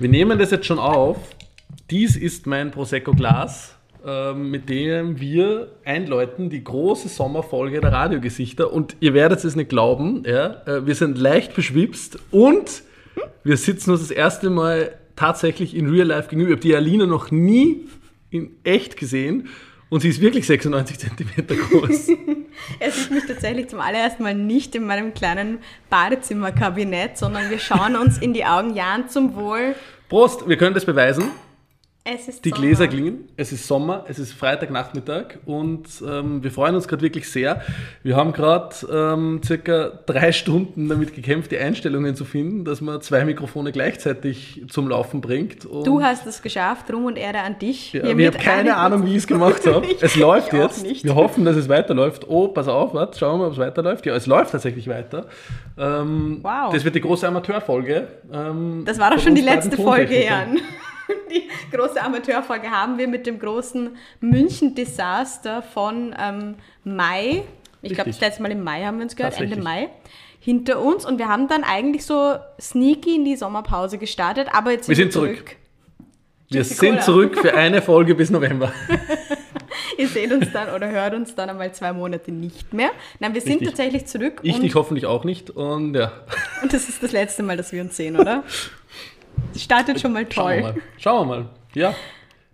Wir nehmen das jetzt schon auf. Dies ist mein Prosecco-Glas, ähm, mit dem wir einläuten die große Sommerfolge der Radiogesichter. Und ihr werdet es nicht glauben, ja, äh, wir sind leicht beschwipst und wir sitzen uns das erste Mal tatsächlich in Real Life gegenüber. Ich habe die Alina noch nie in echt gesehen und sie ist wirklich 96 Zentimeter groß. er sieht mich tatsächlich zum allerersten Mal nicht in meinem kleinen Badezimmerkabinett, sondern wir schauen uns in die Augen. Jan, zum Wohl. Prost, wir können das beweisen. Es ist Die Sommer. Gläser klingen, es ist Sommer, es ist Freitagnachmittag und ähm, wir freuen uns gerade wirklich sehr. Wir haben gerade ähm, circa drei Stunden damit gekämpft, die Einstellungen zu finden, dass man zwei Mikrofone gleichzeitig zum Laufen bringt. Du hast es geschafft, Ruhm und Ehre an dich. ja, ich habe keine Ahnung, wie ich es gemacht habe. Es läuft jetzt. nicht. Wir hoffen, dass es weiterläuft. Oh, pass auf, warte, schauen wir mal, ob es weiterläuft. Ja, es läuft tatsächlich weiter. Ähm, Wow. Das wird die große Amateurfolge. Ähm, Das war doch schon die letzte Folge. Jan. Die große Amateurfolge haben wir mit dem großen München-Desaster von ähm, Mai. Ich glaube, das letzte Mal im Mai haben wir uns gehört, Ende. Mai. Hinter uns und wir haben dann eigentlich so sneaky in die Sommerpause gestartet, aber jetzt Wir sind sind zurück. Wir Gypsy sind zurück für eine Folge bis November. Ihr seht uns dann oder hört uns dann einmal zwei Monate nicht mehr. Nein, wir sind Richtig. tatsächlich zurück Ich dich hoffentlich auch nicht. Und ja, und das ist das letzte Mal, dass wir uns sehen, oder? Startet schon mal schauen wir toll. mal. Schauen wir mal. Ja,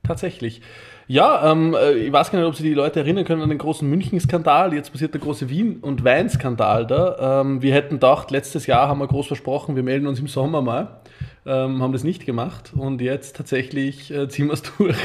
tatsächlich. Ja, ähm, äh, ich weiß gar nicht, ob sich die Leute erinnern können an den großen München-Skandal. Jetzt passiert der große Wien- und Wein-Skandal da. Ähm, wir hätten gedacht, letztes Jahr haben wir groß versprochen, wir melden uns im Sommer mal. Ähm, haben das nicht gemacht. Und jetzt tatsächlich äh, ziehen wir es durch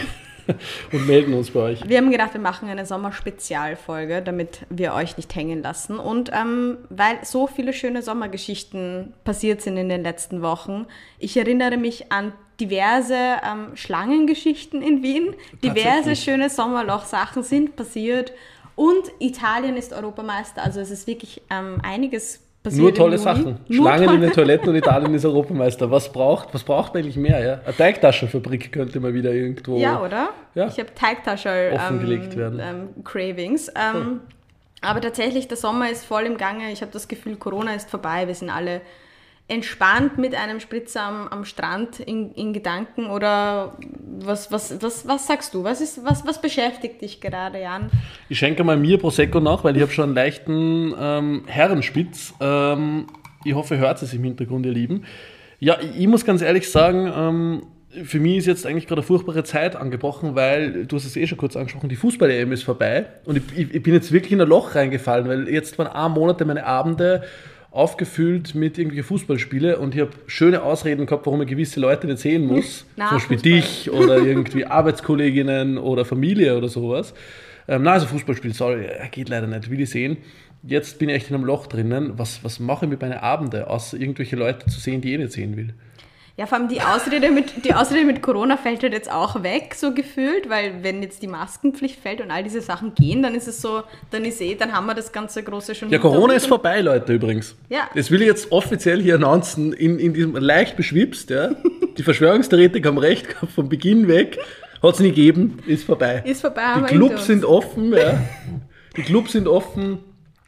und melden uns bei euch. Wir haben gedacht, wir machen eine Sommerspezialfolge, damit wir euch nicht hängen lassen. Und ähm, weil so viele schöne Sommergeschichten passiert sind in den letzten Wochen. Ich erinnere mich an diverse ähm, Schlangengeschichten in Wien. Diverse schöne Sommerloch-Sachen sind passiert. Und Italien ist Europameister. Also es ist wirklich ähm, einiges passiert. Nur tolle. Sachen. Nur Schlangen in tolle- den Toiletten und Italien ist Europameister. Was braucht, was braucht man eigentlich mehr? Ja? Eine Teigtaschenfabrik könnte mal wieder irgendwo. Ja, oder? Ja. Ich habe Teigtasche Offengelegt ähm, werden. ähm, Cravings. Ähm, aber tatsächlich, der Sommer ist voll im Gange. Ich habe das Gefühl, Corona ist vorbei. Wir sind alle entspannt mit einem Spritzer am, am Strand in, in Gedanken. Oder was, was, was, was sagst du? Was, ist, was, was beschäftigt dich gerade, Jan? Ich schenke mal mir Prosecco nach, weil ich habe schon einen leichten ähm, Herrenspitz. Ähm, ich hoffe, hört es im Hintergrund, ihr Lieben. Ja, ich, muss ganz ehrlich sagen, ähm, für mich ist jetzt eigentlich gerade eine furchtbare Zeit angebrochen, weil, du hast es eh schon kurz angesprochen, die Fußball-EM ist vorbei. Und ich, ich, bin jetzt wirklich in ein Loch reingefallen, weil jetzt waren ein Monate meine Abende aufgefüllt mit irgendwelchen Fußballspiele und ich habe schöne Ausreden gehabt, warum ich gewisse Leute nicht sehen muss. Na, Zum Beispiel Fußball. dich oder irgendwie Arbeitskolleginnen oder Familie oder sowas. Ähm, na, also Fußballspiel soll, äh, geht leider nicht, will ich sehen. Jetzt bin ich echt in einem Loch drinnen. Was, was mache ich mit meinen Abenden, außer irgendwelche Leute zu sehen, die ich eh nicht sehen will? Ja, vor allem die Ausrede mit, die Ausrede mit Corona fällt halt jetzt auch weg, so gefühlt, weil wenn jetzt die Maskenpflicht fällt und all diese Sachen gehen, dann ist es so, dann ist eh, dann haben wir das ganze große schon Ja, Corona ist vorbei, Leute, übrigens. Ja. Das will ich jetzt offiziell hier announcen, in, in diesem leicht beschwipst, ja. Die Verschwörungstheoretiker haben recht gehabt, von Beginn weg. Hat es nie gegeben, ist vorbei. Ist vorbei, Die Clubs sind offen, ja. Die Clubs sind offen.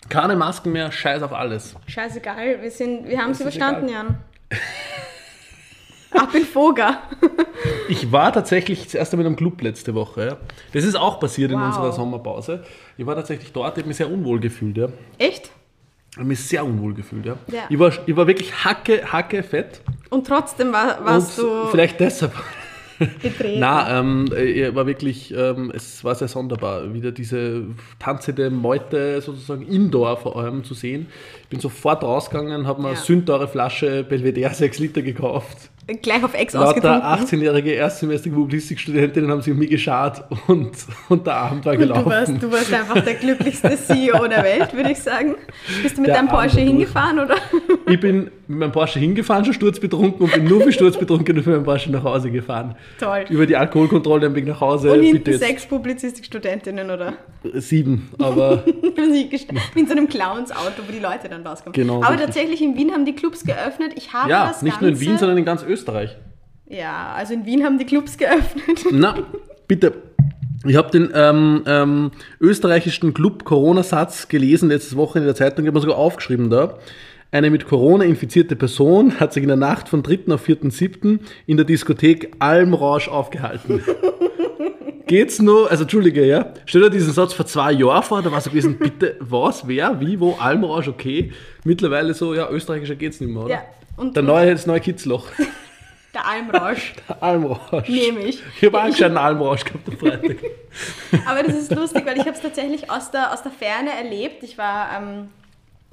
Keine Masken mehr, scheiß auf alles. Scheißegal, wir, sind, wir haben es überstanden, egal. Jan. Ab in Foga. Ich war tatsächlich das erste Mal in einem Club letzte Woche. Ja. Das ist auch passiert in Wow. unserer Sommerpause. Ich war tatsächlich dort, ich habe mich sehr unwohl gefühlt. Ja. Echt? Ich habe mich sehr unwohl gefühlt. Ja. Ja. Ich, war, ich war wirklich hacke, hacke fett. Und trotzdem war, warst und du vielleicht deshalb. getreten. Na, ähm, äh, war wirklich, ähm, es war sehr sonderbar, wieder diese tanzende Meute sozusagen indoor vor allem zu sehen. Ich bin sofort rausgegangen, habe mir Ja. eine sündteure Flasche Belvedere 6 Liter gekauft. Gleich auf Ex Lauter ausgetrunken. 18-jährige Erstsemester Publizistikstudentinnen haben sich um mich geschart und, und der Abend war gelaufen. du warst, du warst einfach der glücklichste CEO der Welt, würde ich sagen. Bist du mit Der deinem Porsche hingefahren, oder? Ich bin mit meinem Porsche hingefahren, schon sturzbetrunken und bin nur für sturzbetrunken und für meinen Porsche nach Hause gefahren. Toll. Über die Alkoholkontrolle am Weg nach Hause. Und bitte hinten jetzt sechs Publizistikstudentinnen, oder? sieben, aber Wie in so einem Clowns-Auto, wo die Leute dann rauskommen. Genau, Aber richtig. tatsächlich in Wien haben die Clubs geöffnet. Ich habe ja, das nicht nur in Ganze, Wien, sondern in ganz Österreich. Ja, also in Wien haben die Clubs geöffnet. Na, bitte. Ich habe den ähm, ähm, österreichischen Club Corona-Satz gelesen letztes Woche in der Zeitung, ich habe mir sogar aufgeschrieben da. Eine mit Corona infizierte Person hat sich in der Nacht von 3. auf 4.7. in der Diskothek Almrausch aufgehalten. Geht's nur, also Entschuldige, ja, stell dir diesen Satz vor zwei Jahren vor, da war so gewesen, bitte, was, wer, wie, wo, Almrausch, okay. Mittlerweile so, ja, österreichischer geht's nicht mehr, oder? Ja. Und Der neue, das neue Kitzloch. der Almrausch. Almrausch. Nehme ich. Ich habe anscheinend einen Almrausch gehabt am Freitag. Aber das ist lustig, weil ich habe es tatsächlich aus der, aus der Ferne erlebt. Ich war ähm,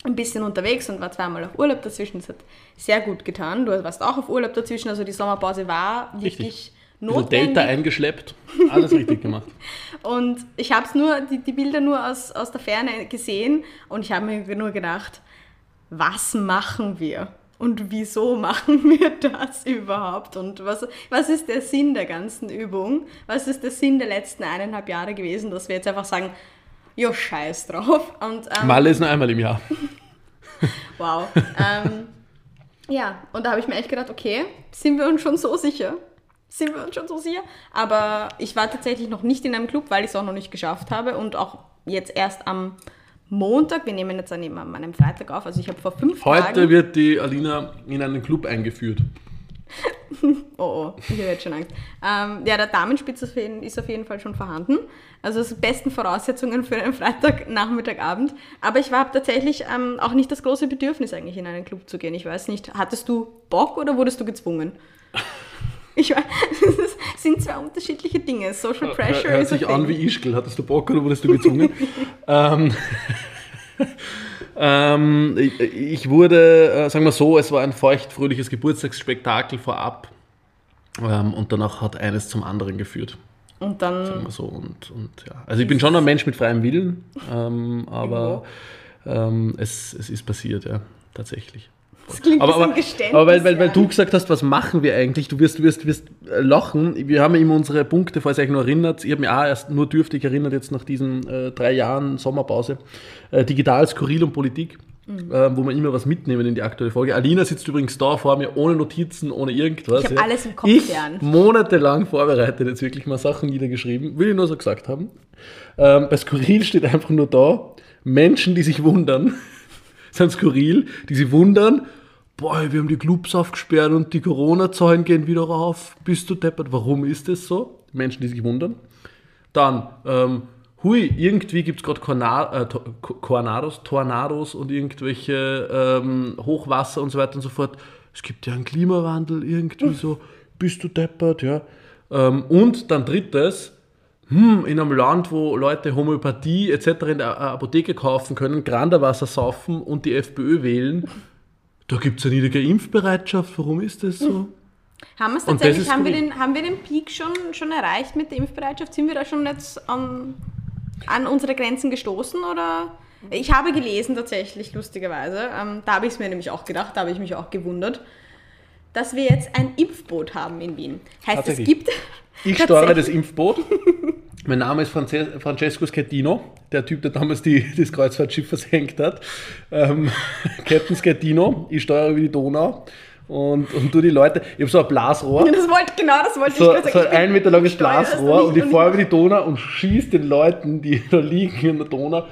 ein bisschen unterwegs und war zweimal auf Urlaub dazwischen. Das hat sehr gut getan. Du warst auch auf Urlaub dazwischen, also die Sommerpause war wirklich Notwendig. Delta eingeschleppt, alles richtig gemacht. Und ich habe es nur, die, die Bilder nur aus, aus der Ferne gesehen und ich habe mir nur gedacht, was machen wir? Und wieso machen wir das überhaupt? Und was, was ist der Sinn der ganzen Übung? Was ist der Sinn der letzten eineinhalb Jahre gewesen, dass wir jetzt einfach sagen, jo, scheiß drauf. Und, ähm, Malle ist nur einmal im Jahr. Wow. ähm, ja, und da habe ich mir echt gedacht, okay, sind wir uns schon so sicher? Sind wir uns schon so sicher? Aber ich war tatsächlich noch nicht in einem Club, weil ich es auch noch nicht geschafft habe und auch jetzt erst am Montag, wir nehmen jetzt an dem- an einem Freitag auf, also ich habe vor fünf Heute Tagen... wird die Alina in einen Club eingeführt. Oh, oh, ich habe jetzt schon Angst. Ähm, ja, der Damenspitz ist auf jeden- Fall schon vorhanden. Also die besten Voraussetzungen für einen Freitagnachmittagabend. Aber ich habe tatsächlich ähm, auch nicht das große Bedürfnis, eigentlich in einen Club zu gehen. Ich weiß nicht, hattest du Bock oder wurdest du gezwungen? Ich weiß, das sind zwei unterschiedliche Dinge. Social Pressure Hört ist a sich an wie Ischgl. Hattest du Bock oder wurdest du gezwungen? ähm, ähm, ich, ich wurde, äh, sagen wir so, es war ein feuchtfröhliches Geburtstagsspektakel vorab. Ähm, und danach hat eines zum anderen geführt. Und dann Sagen wir so. Und, und, ja. Also ich bin schon ein Mensch mit freiem Willen, ähm, aber ähm, es, es ist passiert, ja, tatsächlich. Das klingt Aber, aber, aber weil, weil, weil ja. du gesagt hast, was machen wir eigentlich? Du wirst, du wirst, wirst äh, lachen. Wir haben immer unsere Punkte, falls ihr euch noch erinnert. Ich habe mich auch erst nur dürftig erinnert, jetzt nach diesen äh, drei Jahren Sommerpause. Äh, digital, Skurril und Politik, Mhm. äh, wo wir immer was mitnehmen in die aktuelle Folge. Alina sitzt übrigens da vor mir, ohne Notizen, ohne irgendwas. Ich hab alles im Kopf, Ich Jan. monatelang vorbereitet, jetzt wirklich mal Sachen niedergeschrieben. Will ich nur so gesagt haben. Ähm, bei Skurril steht einfach nur da, Menschen, die sich wundern, sind skurril, die sich wundern, boah, wir haben die Clubs aufgesperrt und die Corona-Zahlen gehen wieder rauf. Bist du deppert? Warum ist das so? Menschen, die sich wundern. Dann, ähm, hui, irgendwie gibt es gerade äh, Tornados, Tornados und irgendwelche ähm, Hochwasser und so weiter und so fort. Es gibt ja einen Klimawandel, irgendwie so, bist du deppert, ja. Ähm, und dann drittes, hm, in einem Land, wo Leute Homöopathie etc. in der A- Apotheke kaufen können, Granderwasser saufen und die FPÖ wählen, da gibt es eine niedrige Impfbereitschaft. Warum ist das so? Haben, tatsächlich, haben, wir den, haben wir den Peak schon, schon erreicht mit der Impfbereitschaft? Sind wir da schon jetzt an, an unsere Grenzen gestoßen? Oder? Ich habe gelesen tatsächlich, lustigerweise, ähm, da habe ich es mir nämlich auch gedacht, da habe ich mich auch gewundert, dass wir jetzt ein Impfboot haben in Wien. Heißt, es gibt... Ich steuere das Impfboot. mein Name ist Frances Francesco Schettino, der Typ, der damals die, das Kreuzfahrtschiff versenkt hat. Ähm, Captain Schettino, ich steuere über die Donau und, und tu die Leute. Ich habe so ein Blasrohr. Das wollte, genau, das wollte so, ich gerade so sagen. ein ein Meter langes Blasrohr und ich fahre über die Donau und schieße den Leuten, die da liegen in der Donau,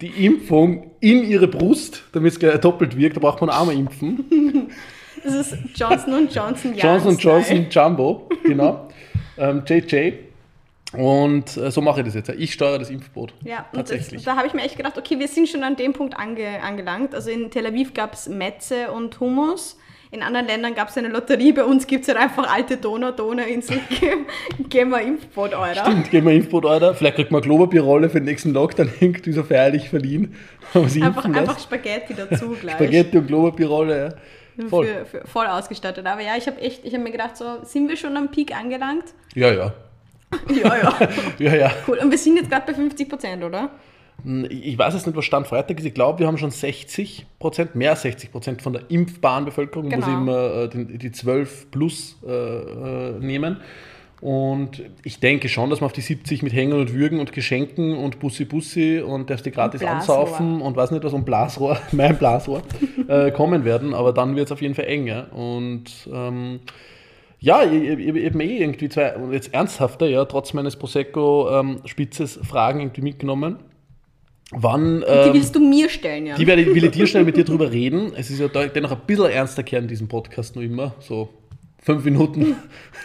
die Impfung in ihre Brust, damit es doppelt wirkt. Da braucht man auch mal impfen. Das ist Johnson Johnson Johnson Style. Johnson Jumbo, genau. ähm, JJ. Und äh, so mache ich das jetzt. Ich steuere das Impfboot. Ja, und Tatsächlich. Das, da habe ich mir echt gedacht, okay, wir sind schon an dem Punkt ange, angelangt. Also in Tel Aviv gab es Metze und Hummus. In anderen Ländern gab es eine Lotterie. Bei uns gibt es halt einfach alte Donau, Donauinsel. Geh- Gehen wir Impfboot, Alter. Stimmt, gehen wir Impfboot, Alter. Vielleicht kriegt man eine Klopapierrolle für den nächsten Lockdown, irgendwie so feierlich verliehen. Einfach, einfach Spaghetti dazu gleich. Spaghetti und Klopapierrolle, ja. Voll. Für, für, voll ausgestattet. Aber ja, ich habe echt, ich habe mir gedacht, so, sind wir schon am Peak angelangt? Ja, ja. Ja, ja. Ja, ja. Cool. Und wir sind jetzt gerade bei 50 Prozent, oder? Ich weiß jetzt nicht, was Stand Freitag ist. Ich glaube, wir haben schon 60 Prozent, mehr als 60 Prozent von der impfbaren Bevölkerung, wo Genau. sie immer äh, die 12 plus äh, äh, nehmen. Und ich denke schon, dass wir auf die 70 mit Hängen und Würgen und Geschenken und Bussi Bussi und darfst die gratis Blasrohr. ansaufen und weiß nicht was und Blasrohr, mein Blasrohr, äh, kommen werden. Aber dann wird es auf jeden Fall eng. Ja? Und ähm, ja, mir eh irgendwie zwei, und jetzt ernsthafter, ja, trotz meines Prosecco-Spitzes Fragen irgendwie mitgenommen. Wann, Die ähm, willst du mir stellen, ja. die werde, will ich dir schnell mit dir drüber reden. Es ist ja dennoch ein bisschen ernster Kern in diesem Podcast noch immer. So fünf Minuten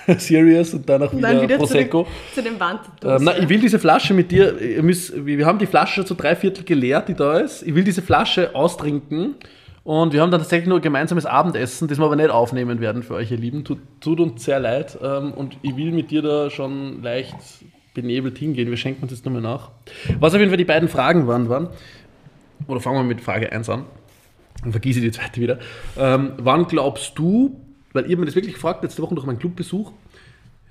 serious und danach wieder, dann wieder Prosecco. zurück zu den Wand. Ähm, nein, ich will diese Flasche mit dir, müsst, wir haben die Flasche schon zu drei Viertel geleert, die da ist. Ich will diese Flasche austrinken und wir haben dann tatsächlich nur ein gemeinsames Abendessen, das wir aber nicht aufnehmen werden für euch, ihr Lieben. Tut, tut uns sehr leid ähm, und ich will mit dir da schon leicht benebelt hingehen. Wir schenken uns jetzt nochmal nach. Was auf jeden Fall die beiden Fragen waren, waren, oder fangen wir mit Frage 1 an, dann vergieße ich die zweite wieder. Ähm, wann glaubst du, weil ihr mir das wirklich gefragt, letzte Woche durch meinen Clubbesuch,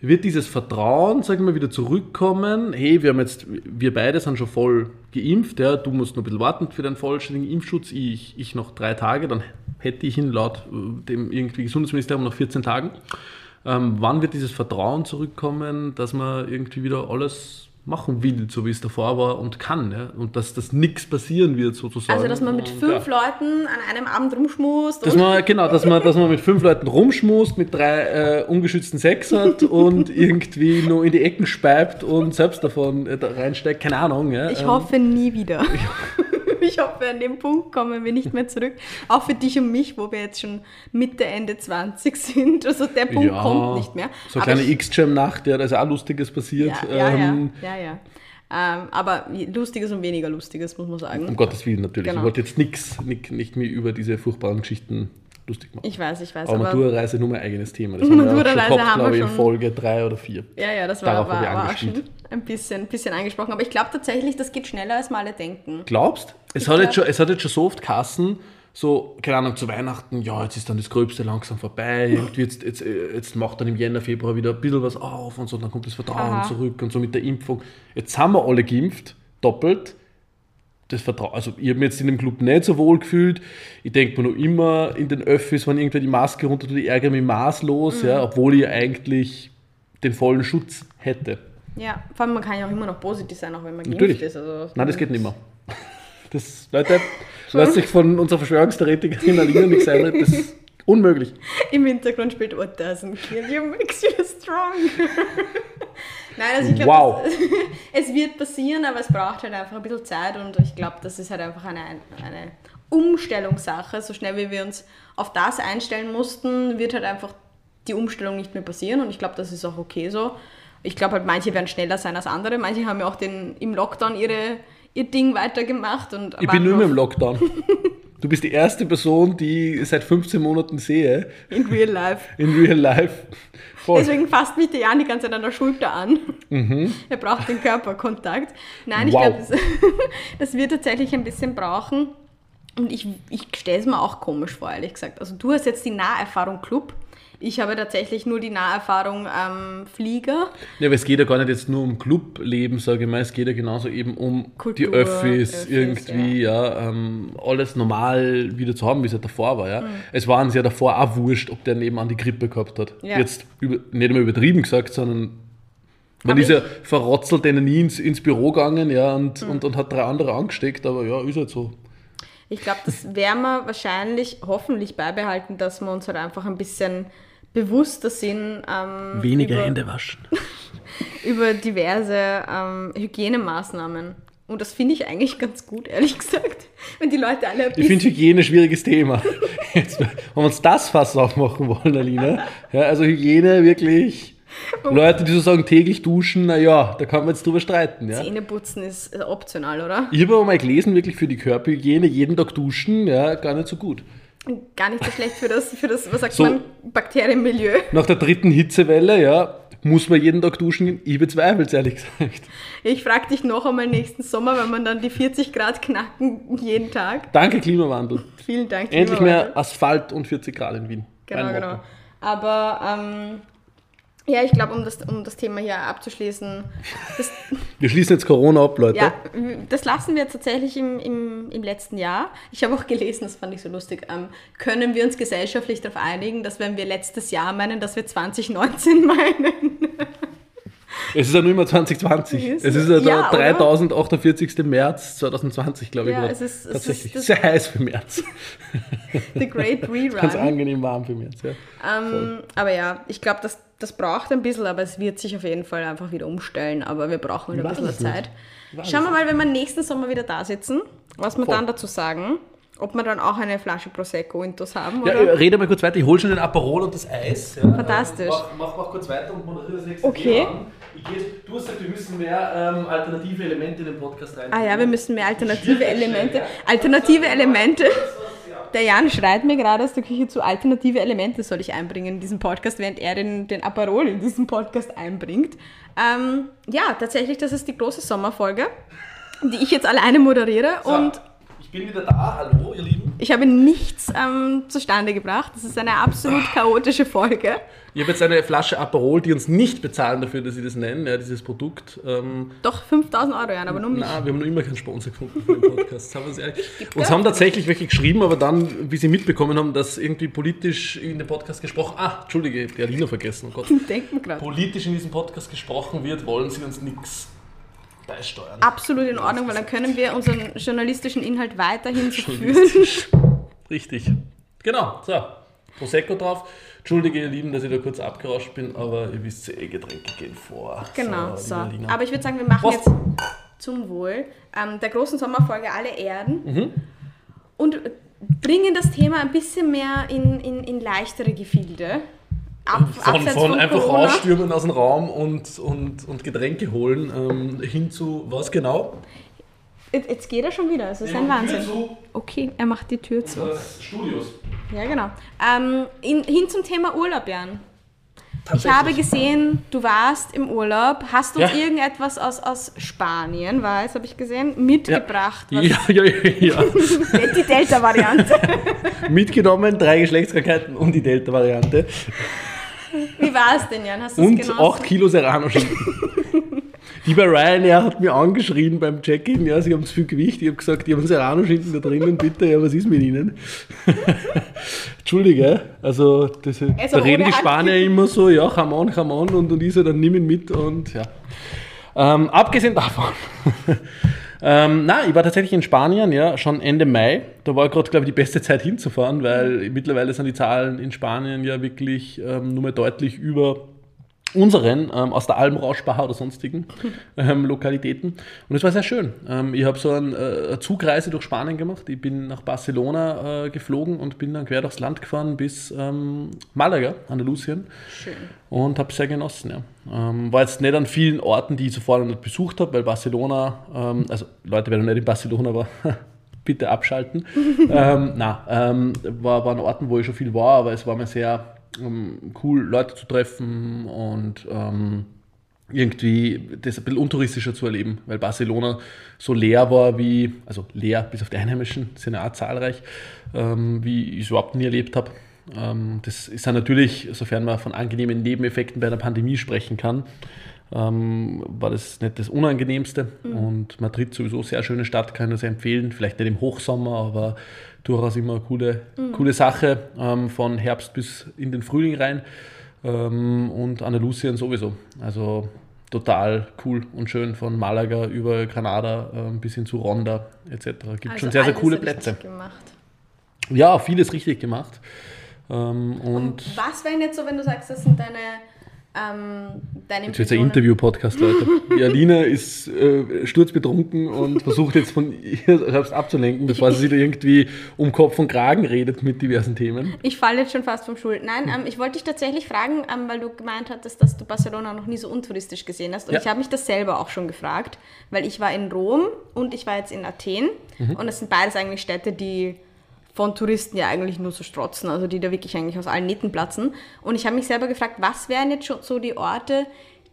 wird dieses Vertrauen, sagen wir, wieder zurückkommen? Hey, wir haben jetzt, wir beide sind schon voll geimpft, ja, du musst noch ein bisschen warten für deinen vollständigen Impfschutz, ich, ich noch drei Tage, dann hätte ich ihn laut äh, dem irgendwie Gesundheitsministerium noch 14 Tagen. Ähm, wann wird dieses Vertrauen zurückkommen, dass man irgendwie wieder alles machen will, so wie es davor war und kann, ja? und dass das nichts passieren wird sozusagen. Also, dass man mit Und, fünf ja. Leuten an einem Abend rumschmust. Dass man, genau, dass man, dass man mit fünf Leuten rumschmust, mit drei äh, ungeschützten Sex hat und irgendwie nur in die Ecken speibt und selbst davon äh, da reinsteigt, keine Ahnung. Ja. Ich Ähm, hoffe nie wieder. Ich hoffe, an dem Punkt kommen wir nicht mehr zurück. Auch für dich und mich, wo wir jetzt schon Mitte, Ende 20 sind. Also der Punkt ja, kommt nicht mehr. So eine Aber kleine X-Jam-Nacht, ja, da ist auch Lustiges passiert. Ja, ja, ähm, ja. ja, ja. Ähm, aber Lustiges und weniger Lustiges, muss man sagen. Um Gottes Willen natürlich. Genau. Ich wollte jetzt nichts, nicht, nicht mehr über diese furchtbaren Geschichten lustig machen. Ich weiß, ich weiß. aber Aber, Matura-Reise nur mein eigenes Thema. Das haben wir auch schon gehabt, glaube ich, in. Folge drei oder vier. ja, ja, das war, Darauf war, war auch schon ein bisschen, bisschen angesprochen. Aber ich glaube tatsächlich, das geht schneller, als wir alle denken. Glaubst? Es Ich hat, glaub- jetzt schon, es hat jetzt schon so oft Kassen, so, keine Ahnung, zu Weihnachten, ja, jetzt ist dann das Gröbste langsam vorbei, irgendwie jetzt, jetzt, jetzt macht dann im Jänner, Februar wieder ein bisschen was auf und so, dann kommt das Vertrauen Aha. zurück und so mit der Impfung. Jetzt haben wir alle geimpft, doppelt. Das Vertrauen, also ich habe mich jetzt in dem Club nicht so wohl gefühlt. Ich denke mir noch immer in den Öffis, wenn irgendwer die Maske runter tut, ich ärgere mich maßlos, Mhm. ja, obwohl ich eigentlich den vollen Schutz hätte. Ja, vor allem man kann ja auch immer noch positiv sein, auch wenn man geimpft Natürlich. ist. Also, Nein, das geht nicht mehr. Das, Leute, lasst sich von unserer Verschwörungstheoretikerin Alina nicht sein, das ist unmöglich. Im Hintergrund spielt What doesn't kill you makes you strong. Nein, also ich glaube, Wow. es wird passieren, aber es braucht halt einfach ein bisschen Zeit und ich glaube, das ist halt einfach eine, eine Umstellungssache. So schnell wie wir uns auf das einstellen mussten, wird halt einfach die Umstellung nicht mehr passieren und ich glaube, das ist auch okay so. Ich glaube halt, manche werden schneller sein als andere. Manche haben ja auch den, im Lockdown ihre, ihr Ding weitergemacht. Und Ich bin nur im Lockdown. Du bist die erste Person, die ich seit 15 Monaten sehe, in real life. in real life. Voll. Deswegen fasst mich der Jan die ganze Zeit an der Schulter an. Er braucht den Körperkontakt. Nein, ich Wow. glaube, das, das wird tatsächlich ein bisschen brauchen. Und ich, ich stelle es mir auch komisch vor, ehrlich gesagt. Also du hast jetzt die Naherfahrung Club. Ich habe tatsächlich nur die Naherfahrung ähm, Flieger. Ja, aber es geht ja gar nicht jetzt nur um Clubleben, sage ich mal, es geht ja genauso eben um Kultur, die Öffis, Öffis, irgendwie, ja, ähm, alles normal wieder zu haben, wie es ja davor war, Mhm. ja. Es war uns ja davor auch wurscht, ob der nebenan die Grippe gehabt hat. Ja. Jetzt über, nicht einmal übertrieben gesagt, sondern man Aber ist ja verrotzelt denen nie ins, ins Büro gegangen, ja, und, Mhm. und, und hat drei andere angesteckt, aber ja, ist halt so. Ich glaube, das werden wir wahrscheinlich hoffentlich beibehalten, dass wir uns halt einfach ein bisschen bewusster sind. Ähm, über, waschen. über diverse ähm, Hygienemaßnahmen. Und das finde ich eigentlich ganz gut, ehrlich gesagt. Wenn die Leute alle Ich finde Hygiene ein schwieriges Thema. Jetzt, wenn wir uns das Fass aufmachen wollen, Alina. Ja, also Hygiene wirklich. Leute, die so sagen, täglich duschen, naja, da kann man jetzt drüber streiten. Ja. Zähneputzen ist äh, optional, oder? Ich habe aber mal gelesen, wirklich für die Körperhygiene, jeden Tag duschen, ja, gar nicht so gut. Gar nicht so schlecht für das, für das was sagt So. man, Bakterienmilieu. Nach der dritten Hitzewelle, ja, muss man jeden Tag duschen. Ich bezweifle es ehrlich gesagt. Ich frage dich noch einmal nächsten Sommer, wenn man dann die 40 Grad knacken jeden Tag. Danke, Klimawandel. Vielen Dank. Endlich mehr. Asphalt und 40 Grad in Wien. Genau, genau. Aber ähm, ja, ich glaube, um das, um das Thema hier abzuschließen, das, Wir schließen jetzt Corona ab, Leute. ja, das lassen wir tatsächlich im, im, im letzten Jahr. Ich habe auch gelesen, das fand ich so lustig, ähm, können wir uns gesellschaftlich darauf einigen, dass wenn wir letztes Jahr meinen, dass wir 2019 meinen. Es ist ja nur immer 2020. Ist es es? ist ja der Ja, oder? 3048. März 2020, glaube ich. Ja, es ist- es Tatsächlich. ist das- Sehr heiß für März. The Great Ganz Rerun. angenehm warm für März. Ja. Ähm, aber ja, ich glaube, das, das braucht ein bisschen, aber es wird sich auf jeden Fall einfach wieder umstellen. Aber wir brauchen wieder ein bisschen es Zeit. Schauen wir es mal, wenn wir nächsten Sommer wieder da sitzen, was wir Voll. dann dazu sagen. Ob wir dann auch eine Flasche Prosecco intus haben. Ja, Oder? äh, rede mal kurz weiter. Ich hole schon den Aperol und das Eis. Ja. Fantastisch. Ähm, Mach, mach, mach kurz weiter und moderiere das nächste Okay. An. Ich geh, du hast gesagt, wir müssen mehr ähm, alternative Elemente in den Podcast rein. Ah ja, wir müssen mehr alternative Elemente. Alternative Elemente. Der Jan schreit mir gerade aus der Küche zu, alternative Elemente soll ich einbringen in diesem Podcast, während er den, den Aperol in diesem Podcast einbringt. Ähm, ja, tatsächlich, das ist die große Sommerfolge, die ich jetzt alleine moderiere So, und ich bin wieder da. Hallo, ihr Lieben. Ich habe nichts ähm, zustande gebracht. Das ist eine absolut chaotische Folge. Ich habe jetzt eine Flasche Aperol, die uns nicht bezahlen dafür, dass sie das nennen, ja, dieses Produkt. Ähm, Doch 5000 Euro, Jan, aber nur mich. Nein, wir haben noch immer keinen Sponsor gefunden für den Podcast. Wir uns. Uns haben tatsächlich welche geschrieben, aber dann, wie sie mitbekommen haben, dass irgendwie politisch in dem Podcast gesprochen Ah, Entschuldige, die Alina vergessen, oh Gott. Denken gerade. Politisch in diesem Podcast gesprochen wird, wollen sie uns nichts beisteuern. Absolut in Ordnung, weil dann können wir unseren journalistischen Inhalt weiterhin so führen. Richtig. Genau, so. Prosecco drauf. Entschuldige, ihr Lieben, dass ich da kurz abgerauscht bin, aber ihr wisst eh, Getränke gehen vor. Genau, so. Alina. Aber ich würde sagen, wir machen Prost. jetzt zum Wohl ähm, der großen Sommerfolge alle Erden Mhm. und bringen das Thema ein bisschen mehr in, in, in leichtere Gefilde. Ab, von, von von einfach Corona. rausstürmen aus dem Raum und, und, und Getränke holen ähm, hin zu was genau? Jetzt, geht er schon wieder, es ist ein Wahnsinn. Okay, er macht die Tür zu. Des Studios. Ja, genau. Ähm, in, hin zum Thema Urlaub, Jan. Ich habe gesehen, du warst im Urlaub. Hast du Ja. irgendetwas aus, aus Spanien, war es, habe ich gesehen, mitgebracht? Ja, was- ja, ja, ja. Die Delta-Variante. Mitgenommen, drei Geschlechtskrankheiten und die Delta-Variante. Wie war es denn, Jan? Hast du Und genossen? 8 Kilo Serrano-Schinken. Die bei Ryanair hat mir angeschrien beim Check-in, ja, sie haben zu viel Gewicht. Ich habe gesagt, die haben Serrano-Schinken da drinnen, bitte, ja, was ist mit ihnen? Entschuldige, also, das, Also da reden die Spanier immer so, ja, come on, come on, und, und ich so, dann nimm ihn mit und ja. Ähm, abgesehen davon, ähm, na, ich war tatsächlich in Spanien, ja, schon Ende Mai. Da war gerade, glaube ich, die beste Zeit hinzufahren, weil mittlerweile sind die Zahlen in Spanien ja wirklich ähm, nur mehr deutlich über unseren ähm, aus der Almrauschbar oder sonstigen ähm, Lokalitäten. Und es war sehr schön. Ähm, ich habe so äh, eine Zugreise durch Spanien gemacht. Ich bin nach Barcelona äh, geflogen und bin dann quer durchs Land gefahren bis ähm, Malaga, Andalusien. Schön. Und habe sehr genossen, ja. Ähm, war jetzt nicht an vielen Orten, die ich zuvor noch nicht besucht habe, weil Barcelona, ähm, also Leute, wer noch nicht in Barcelona war, bitte abschalten. ähm, na, war, waren Orten, wo ich schon viel war, aber es war mir sehr ähm, cool, Leute zu treffen und ähm, irgendwie das ein bisschen untouristischer zu erleben, weil Barcelona so leer war wie, also leer bis auf die Einheimischen, sind ja auch zahlreich, ähm, wie ich es überhaupt nie erlebt habe. Ähm, das ist ja natürlich, sofern man von angenehmen Nebeneffekten bei einer Pandemie sprechen kann, ähm, war das nicht das Unangenehmste. Und Madrid sowieso sehr schöne Stadt, kann ich nur sehr empfehlen. Vielleicht nicht im Hochsommer, aber durchaus immer eine coole, coole Sache, ähm, von Herbst bis in den Frühling rein. Ähm, und Andalusien sowieso. Also total cool und schön von Malaga über Granada ähm, bis hin zu Ronda etc. Gibt Also schon sehr, sehr coole Plätze. Gemacht. Ja, vieles richtig gemacht. Ähm, und Was wären jetzt so, wenn du sagst, das sind deine, ähm, deine Jetzt wird ein Impressionen? Interview-Podcast, Leute. Die Alina ist äh, sturzbetrunken und versucht jetzt von ihr selbst abzulenken, bevor sie da irgendwie um Kopf und Kragen redet mit diversen Themen. Ich falle jetzt schon fast vom Stuhl. Nein, ähm, ich wollte dich tatsächlich fragen, ähm, weil du gemeint hattest, dass du Barcelona noch nie so untouristisch gesehen hast. Und Ja. ich habe mich das selber auch schon gefragt, weil ich war in Rom und ich war jetzt in Athen. Mhm. Und das sind beides eigentlich Städte, die von Touristen ja eigentlich nur so strotzen, also die da wirklich eigentlich aus allen Nähten platzen. Und ich habe mich selber gefragt, was wären jetzt schon so die Orte,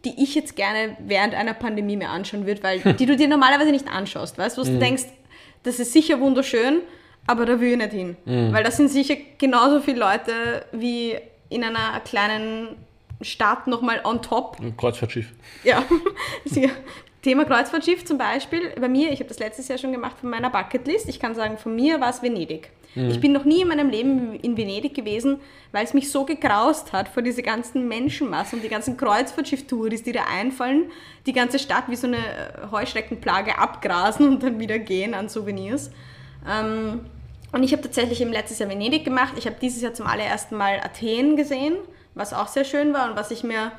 die ich jetzt gerne während einer Pandemie mir anschauen würde, weil die du dir normalerweise nicht anschaust, weißt du, wo Mhm. du denkst, das ist sicher wunderschön, aber da will ich nicht hin. Mhm. Weil das sind sicher genauso viele Leute wie in einer kleinen Stadt nochmal on top. Ein Kreuzfahrtschiff. Ja, Thema Kreuzfahrtschiff zum Beispiel, bei mir, ich habe das letztes Jahr schon gemacht von meiner Bucketlist. Ich kann sagen, von mir war es Venedig. Mhm. Ich bin noch nie in meinem Leben in Venedig gewesen, weil es mich so gegraust hat vor diese ganzen Menschenmassen und die ganzen Kreuzfahrtschiff-Touris, die da einfallen, die ganze Stadt wie so eine Heuschreckenplage abgrasen und dann wieder gehen an Souvenirs. Ähm, und ich habe tatsächlich im letztes Jahr Venedig gemacht. Ich habe dieses Jahr zum allerersten Mal Athen gesehen, was auch sehr schön war und was ich mir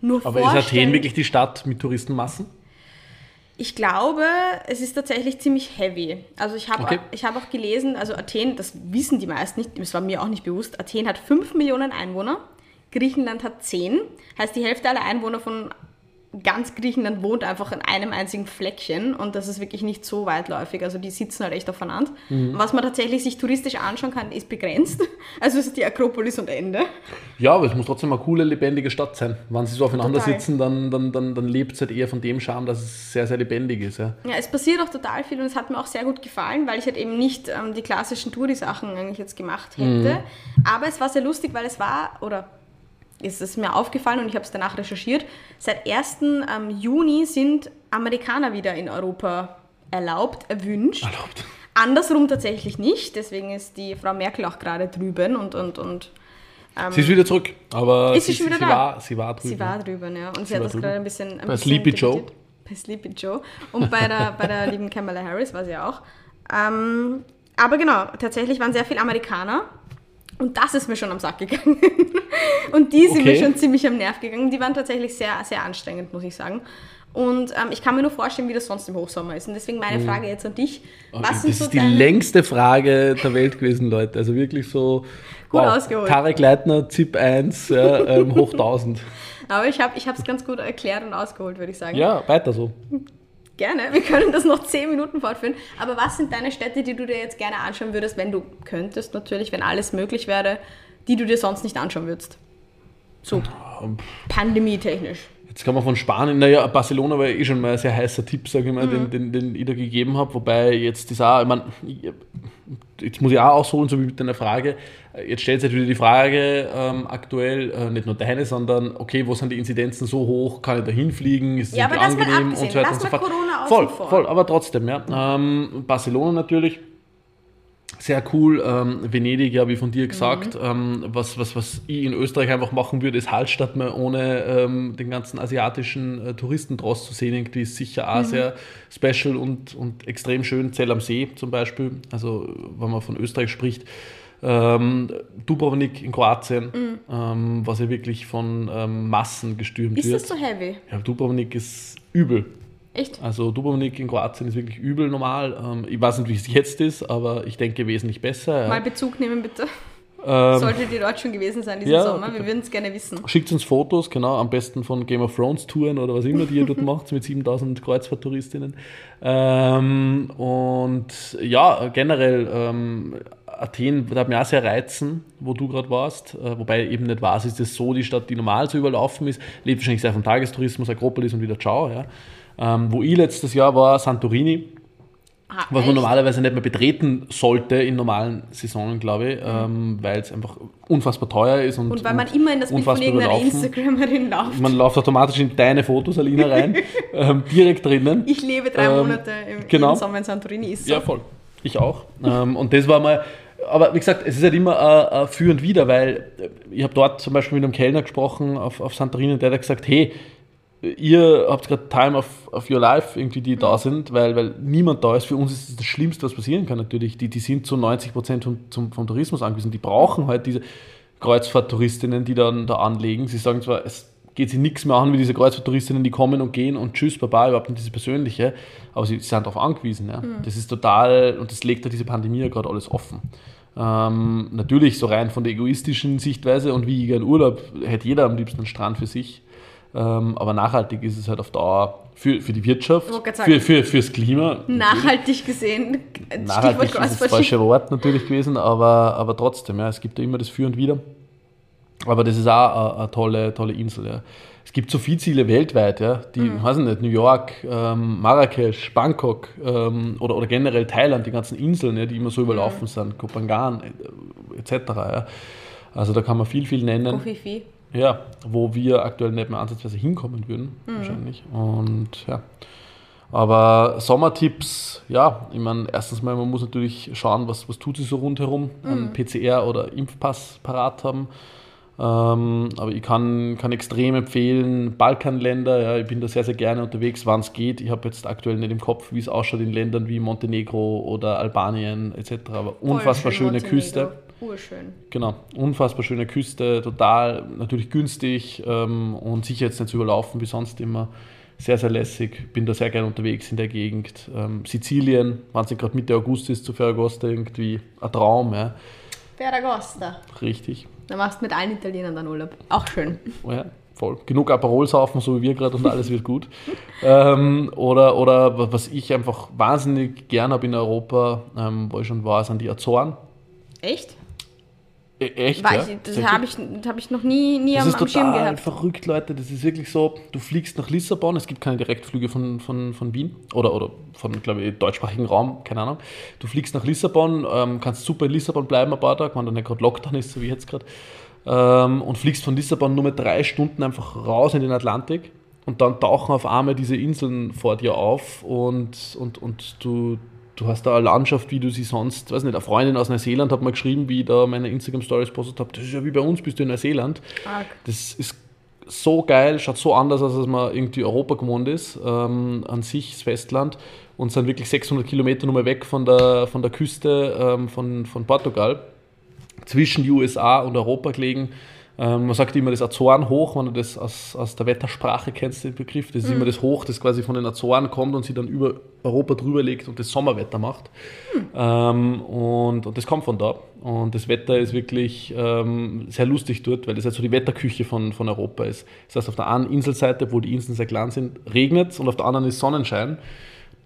nur Aber ist Athen wirklich die Stadt mit Touristenmassen? Ich glaube, es ist tatsächlich ziemlich heavy. Also ich habe okay. hab auch gelesen, also Athen, das wissen die meisten nicht, das war mir auch nicht bewusst, Athen hat 5 Millionen Einwohner, Griechenland hat 10, heißt die Hälfte aller Einwohner von ganz Griechenland wohnt einfach in einem einzigen Fleckchen und das ist wirklich nicht so weitläufig. Also die sitzen halt echt aufeinander. Mhm. Was man tatsächlich sich touristisch anschauen kann, ist begrenzt. Also es ist die Akropolis und Ende. Ja, aber es muss trotzdem eine coole, lebendige Stadt sein. Wenn sie so aufeinander total. sitzen, dann, dann, dann, dann lebt es halt eher von dem Charme, dass es sehr, sehr lebendig ist. Ja. ja, es passiert auch total viel und es hat mir auch sehr gut gefallen, weil ich halt eben nicht ähm, die klassischen Touri-Sachen eigentlich jetzt gemacht hätte. Mhm. Aber es war sehr lustig, weil es war, oder ist es mir aufgefallen und ich habe es danach recherchiert. Seit 1. Ähm, Juni sind Amerikaner wieder in Europa erlaubt, erwünscht. Erlaubt. Andersrum tatsächlich nicht, deswegen ist die Frau Merkel auch gerade drüben und. und, und ähm, sie ist wieder zurück, aber ist sie, sie, wieder sie, da? War, sie war drüben. Sie war drüben, ja. Und sie, sie hat das gerade ein bisschen. Ein bei bisschen Sleepy Joe. Bei Sleepy Joe. Und bei der, bei der lieben Kamala Harris war sie auch. Ähm, aber genau, tatsächlich waren sehr viele Amerikaner und das ist mir schon am Sack gegangen. und die sind okay. mir schon ziemlich am Nerv gegangen. Die waren tatsächlich sehr, sehr anstrengend, muss ich sagen. Und ähm, ich kann mir nur vorstellen, wie das sonst im Hochsommer ist. Und deswegen meine mhm. Frage jetzt an dich. Was okay, sind das so ist die längste Frage der Welt gewesen, Leute. Also wirklich so. Gut wow, ausgeholt. Tarek Leitner, ZIP 1, ja, ähm, hoch 1000. Aber ich habe es ganz gut erklärt und ausgeholt, würde ich sagen. Ja, weiter so. Gerne, wir können das noch zehn Minuten fortführen. Aber was sind deine Städte, die du dir jetzt gerne anschauen würdest, wenn du könntest, natürlich, wenn alles möglich wäre, die du dir sonst nicht anschauen würdest? So ähm, pandemietechnisch. Jetzt kann man von Spanien, naja, Barcelona war eh schon mal ein sehr heißer Tipp, sage ich mal, mhm. den, den, den ich da gegeben habe. Wobei jetzt ist auch, ich meine, jetzt muss ich auch ausholen, so wie mit deiner Frage. Jetzt stellt sich wieder die Frage ähm, aktuell, äh, nicht nur deine, sondern okay, wo sind die Inzidenzen so hoch, kann ich da hinfliegen, ist es ja, angenehm und so weiter und so fort. Voll, voll, aber trotzdem, ja. Ähm, Barcelona natürlich sehr cool. Ähm, Venedig, ja, wie von dir gesagt. Mhm. Ähm, was, was, was ich in Österreich einfach machen würde, ist Hallstatt mal ohne ähm, den ganzen asiatischen äh, Touristentrost zu sehen. Irgendwie ist sicher auch mhm. sehr special und, und extrem schön. Zell am See zum Beispiel, also wenn man von Österreich spricht. Ähm, Dubrovnik in Kroatien, mhm. ähm, was ja wirklich von ähm, Massen gestürmt ist wird. Ist das so heavy? Ja, Dubrovnik ist übel. Echt? Also Dubrovnik in Kroatien ist wirklich übel normal. Ähm, ich weiß nicht, wie es jetzt ist, aber ich denke wesentlich besser. Ja. Mal Bezug nehmen bitte. Ähm, Sollte die dort schon gewesen sein diesen ja, Sommer? Bitte. Wir würden es gerne wissen. Schickt uns Fotos, genau, am besten von Game of Thrones Touren oder was immer die ihr dort macht mit 7000 Kreuzfahrttouristinnen. Ähm, und ja, generell ähm, Athen hat mir auch sehr reizen, wo du gerade warst, äh, wobei eben nicht war, ist das so die Stadt, die normal so überlaufen ist, lebt wahrscheinlich sehr vom Tagestourismus, Akropolis und wieder ciao. Ja. Ähm, wo ich letztes Jahr war, Santorini. Ah, was man echt? normalerweise nicht mehr betreten sollte in normalen Saisonen, glaube ich, ähm, weil es einfach unfassbar teuer ist. Und, und weil man und immer in das Bild von irgendeiner Instagramerin läuft. Man läuft automatisch in deine Fotos, Alina, rein, ähm, direkt drinnen. Ich lebe drei ähm, Monate im, genau. Sommer in Santorini. Ist so. Ja, voll. Ich auch. ähm, und das war mal, aber wie gesagt, es ist halt immer äh, äh, für und wieder, weil ich habe dort zum Beispiel mit einem Kellner gesprochen auf, auf Santorini und der hat gesagt, hey, ihr habt gerade Time of, of Your Life irgendwie, die da sind, weil, weil niemand da ist. Für uns ist das, das Schlimmste, was passieren kann natürlich. Die, die sind zu 90 Prozent vom, zum, vom Tourismus angewiesen. Die brauchen halt diese Kreuzfahrttouristinnen, die dann da anlegen. Sie sagen zwar, es geht sie nichts mehr an wie diese Kreuzfahrttouristinnen, die kommen und gehen und tschüss, baba, überhaupt nicht diese persönliche, aber sie, sie sind darauf angewiesen. Ja. Mhm. Das ist total, und das legt ja diese Pandemie ja gerade alles offen. Ähm, natürlich so rein von der egoistischen Sichtweise und wie ich in Urlaub hätte jeder am liebsten einen Strand für sich. Ähm, aber nachhaltig ist es halt auf Dauer für, für die Wirtschaft, für, für, fürs Klima. Nachhaltig gesehen, nachhaltig ist das falsche Wort natürlich gewesen, aber, aber trotzdem, ja, es gibt ja immer das Für und Wider. Aber das ist auch eine, tolle, tolle Insel. Ja. Es gibt so viele Ziele weltweit, ja, die, mhm. weiß ich nicht, New York, ähm, Marrakesch, Bangkok ähm, oder, oder generell Thailand, die ganzen Inseln, ja, die immer so überlaufen mhm. sind, Kopangan etc. Ja. Also da kann man viel, viel nennen. Kofifi. Ja, wo wir aktuell nicht mehr ansatzweise hinkommen würden, wahrscheinlich. Und ja. Aber Sommertipps, ja, ich meine, erstens mal, man muss natürlich schauen, was, was tut sich so rundherum, an PCR oder Impfpass parat haben. Ähm, aber ich kann, kann extrem empfehlen, Balkanländer, ja, ich bin da sehr, sehr gerne unterwegs, wann es geht. Ich habe jetzt aktuell nicht im Kopf, wie es ausschaut in Ländern wie Montenegro oder Albanien etc. Aber unfassbar schöne Küste. Urschön. Genau, unfassbar schöne Küste, total natürlich günstig ähm, und sicher jetzt nicht so überlaufen wie sonst immer. Sehr, sehr lässig, bin da sehr gerne unterwegs in der Gegend. Ähm, Sizilien, wenn es gerade Mitte August ist, zu Ferragosta irgendwie ein Traum, ja, Ferragosta. richtig. Da machst du mit allen Italienern dann Urlaub. Auch schön. Oh Ja, voll. Genug Aperol saufen, so wie wir gerade und alles wird gut. ähm, oder, oder wa- was ich einfach wahnsinnig gern habe in Europa, ähm, wo ich schon war, sind die Azoren. Echt? E echt, War ja? ich, das habe ich, das hab ich noch nie, nie Das am, ist am Schirm total gehabt. verrückt, Leute. Das ist wirklich so, du fliegst nach Lissabon, es gibt keine Direktflüge von, von, von Wien oder, oder von, glaube ich, deutschsprachigen Raum, keine Ahnung. Du fliegst nach Lissabon, ähm, kannst super in Lissabon bleiben ein paar Tage, wenn dann nicht gerade Lockdown ist, so wie jetzt gerade, ähm, und fliegst von Lissabon nur mit drei Stunden einfach raus in den Atlantik und dann tauchen auf einmal diese Inseln vor dir auf und, und, und du, du hast da eine Landschaft, wie du sie sonst, weiß nicht, eine Freundin aus Neuseeland hat mir geschrieben, wie ich da meine Instagram-Stories postet habe, das ist ja wie bei uns, bist du in Neuseeland. Arg. Das ist so geil, schaut so anders aus, als man irgendwie Europa gewohnt ist, ähm, an sich, das Festland, und sind wirklich 600 Kilometer nur mal weg von der, von der Küste ähm, von, von Portugal, zwischen die USA und Europa gelegen. Ähm, man sagt immer das Azoren hoch, wenn du das aus, aus der Wettersprache kennst, den Begriff. Das ist immer das Hoch, das quasi von den Azoren kommt und sich dann über Europa drüber legt und das Sommerwetter macht. Ähm, und, und das kommt von da. Und das Wetter ist wirklich ähm, sehr lustig dort, weil das halt so die Wetterküche von, von Europa ist. Das heißt, auf der einen Inselseite, wo die Inseln sehr klein sind, regnet es und auf der anderen ist Sonnenschein.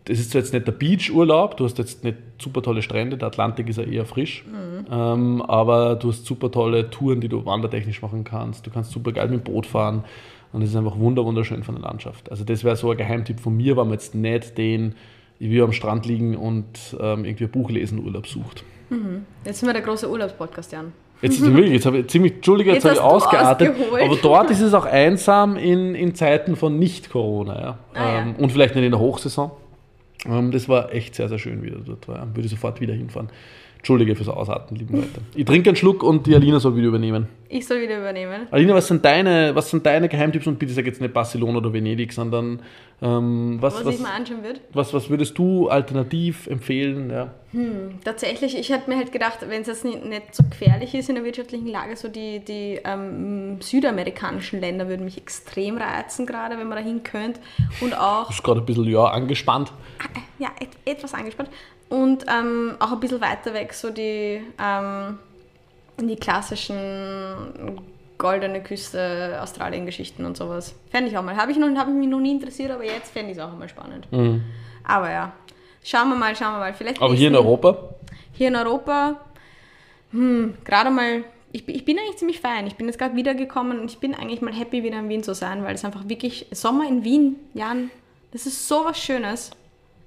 Das ist zwar jetzt nicht der Beachurlaub, du hast jetzt nicht super tolle Strände, der Atlantik ist ja eher frisch, ähm, aber du hast super tolle Touren, die du wandertechnisch machen kannst. Du kannst super geil mit dem Boot fahren und es ist einfach wunder wunderschön von der Landschaft. Also das wäre so ein Geheimtipp von mir, wenn man jetzt nicht den, wie am Strand liegen und ähm, irgendwie ein Buch lesen Urlaub sucht. Jetzt sind wir der große Urlaubspodcast, Jan. Jetzt, wirklich, jetzt habe ich ziemlich, Entschuldige, jetzt, Jetzt habe ich ausgeartet. ausgeholt. Aber dort ist es auch einsam in, in Zeiten von Nicht-Corona. Ja. Ah, ja. ähm, und vielleicht nicht in der Hochsaison. Ähm, das war echt sehr, sehr schön, wie das dort war. Würde sofort wieder hinfahren. Entschuldige fürs Ausarten, lieben Leute. Ich trinke einen Schluck und die Alina soll wieder übernehmen. Ich soll wieder übernehmen. Alina, was sind deine, was sind deine Geheimtipps? Und bitte sag jetzt nicht Barcelona oder Venedig, sondern ähm, was, Was, was, ich mal anschauen würde. was, was würdest du alternativ empfehlen? Ja. Tatsächlich, ich hätte mir halt gedacht, wenn es jetzt nicht, nicht so gefährlich ist in der wirtschaftlichen Lage, so die, die ähm, südamerikanischen Länder würden mich extrem reizen, gerade wenn man dahin könnte. Und auch, Du bist gerade ein bisschen ja, angespannt. ja, et, etwas angespannt. Und ähm, auch ein bisschen weiter weg, so die, ähm, die klassischen goldene Küste, Australien-Geschichten und sowas. Fände ich auch mal. Habe ich, noch- hab ich mich noch nie interessiert, aber jetzt fände ich es auch einmal spannend. Aber ja, schauen wir mal, schauen wir mal. Vielleicht Aber hier in Europa? hier in Europa, hm, gerade mal, ich, bin- ich bin eigentlich ziemlich fein. Ich bin jetzt gerade wiedergekommen und ich bin eigentlich mal happy, wieder in Wien zu sein, weil es einfach wirklich, Sommer in Wien, Jan, das ist so was Schönes.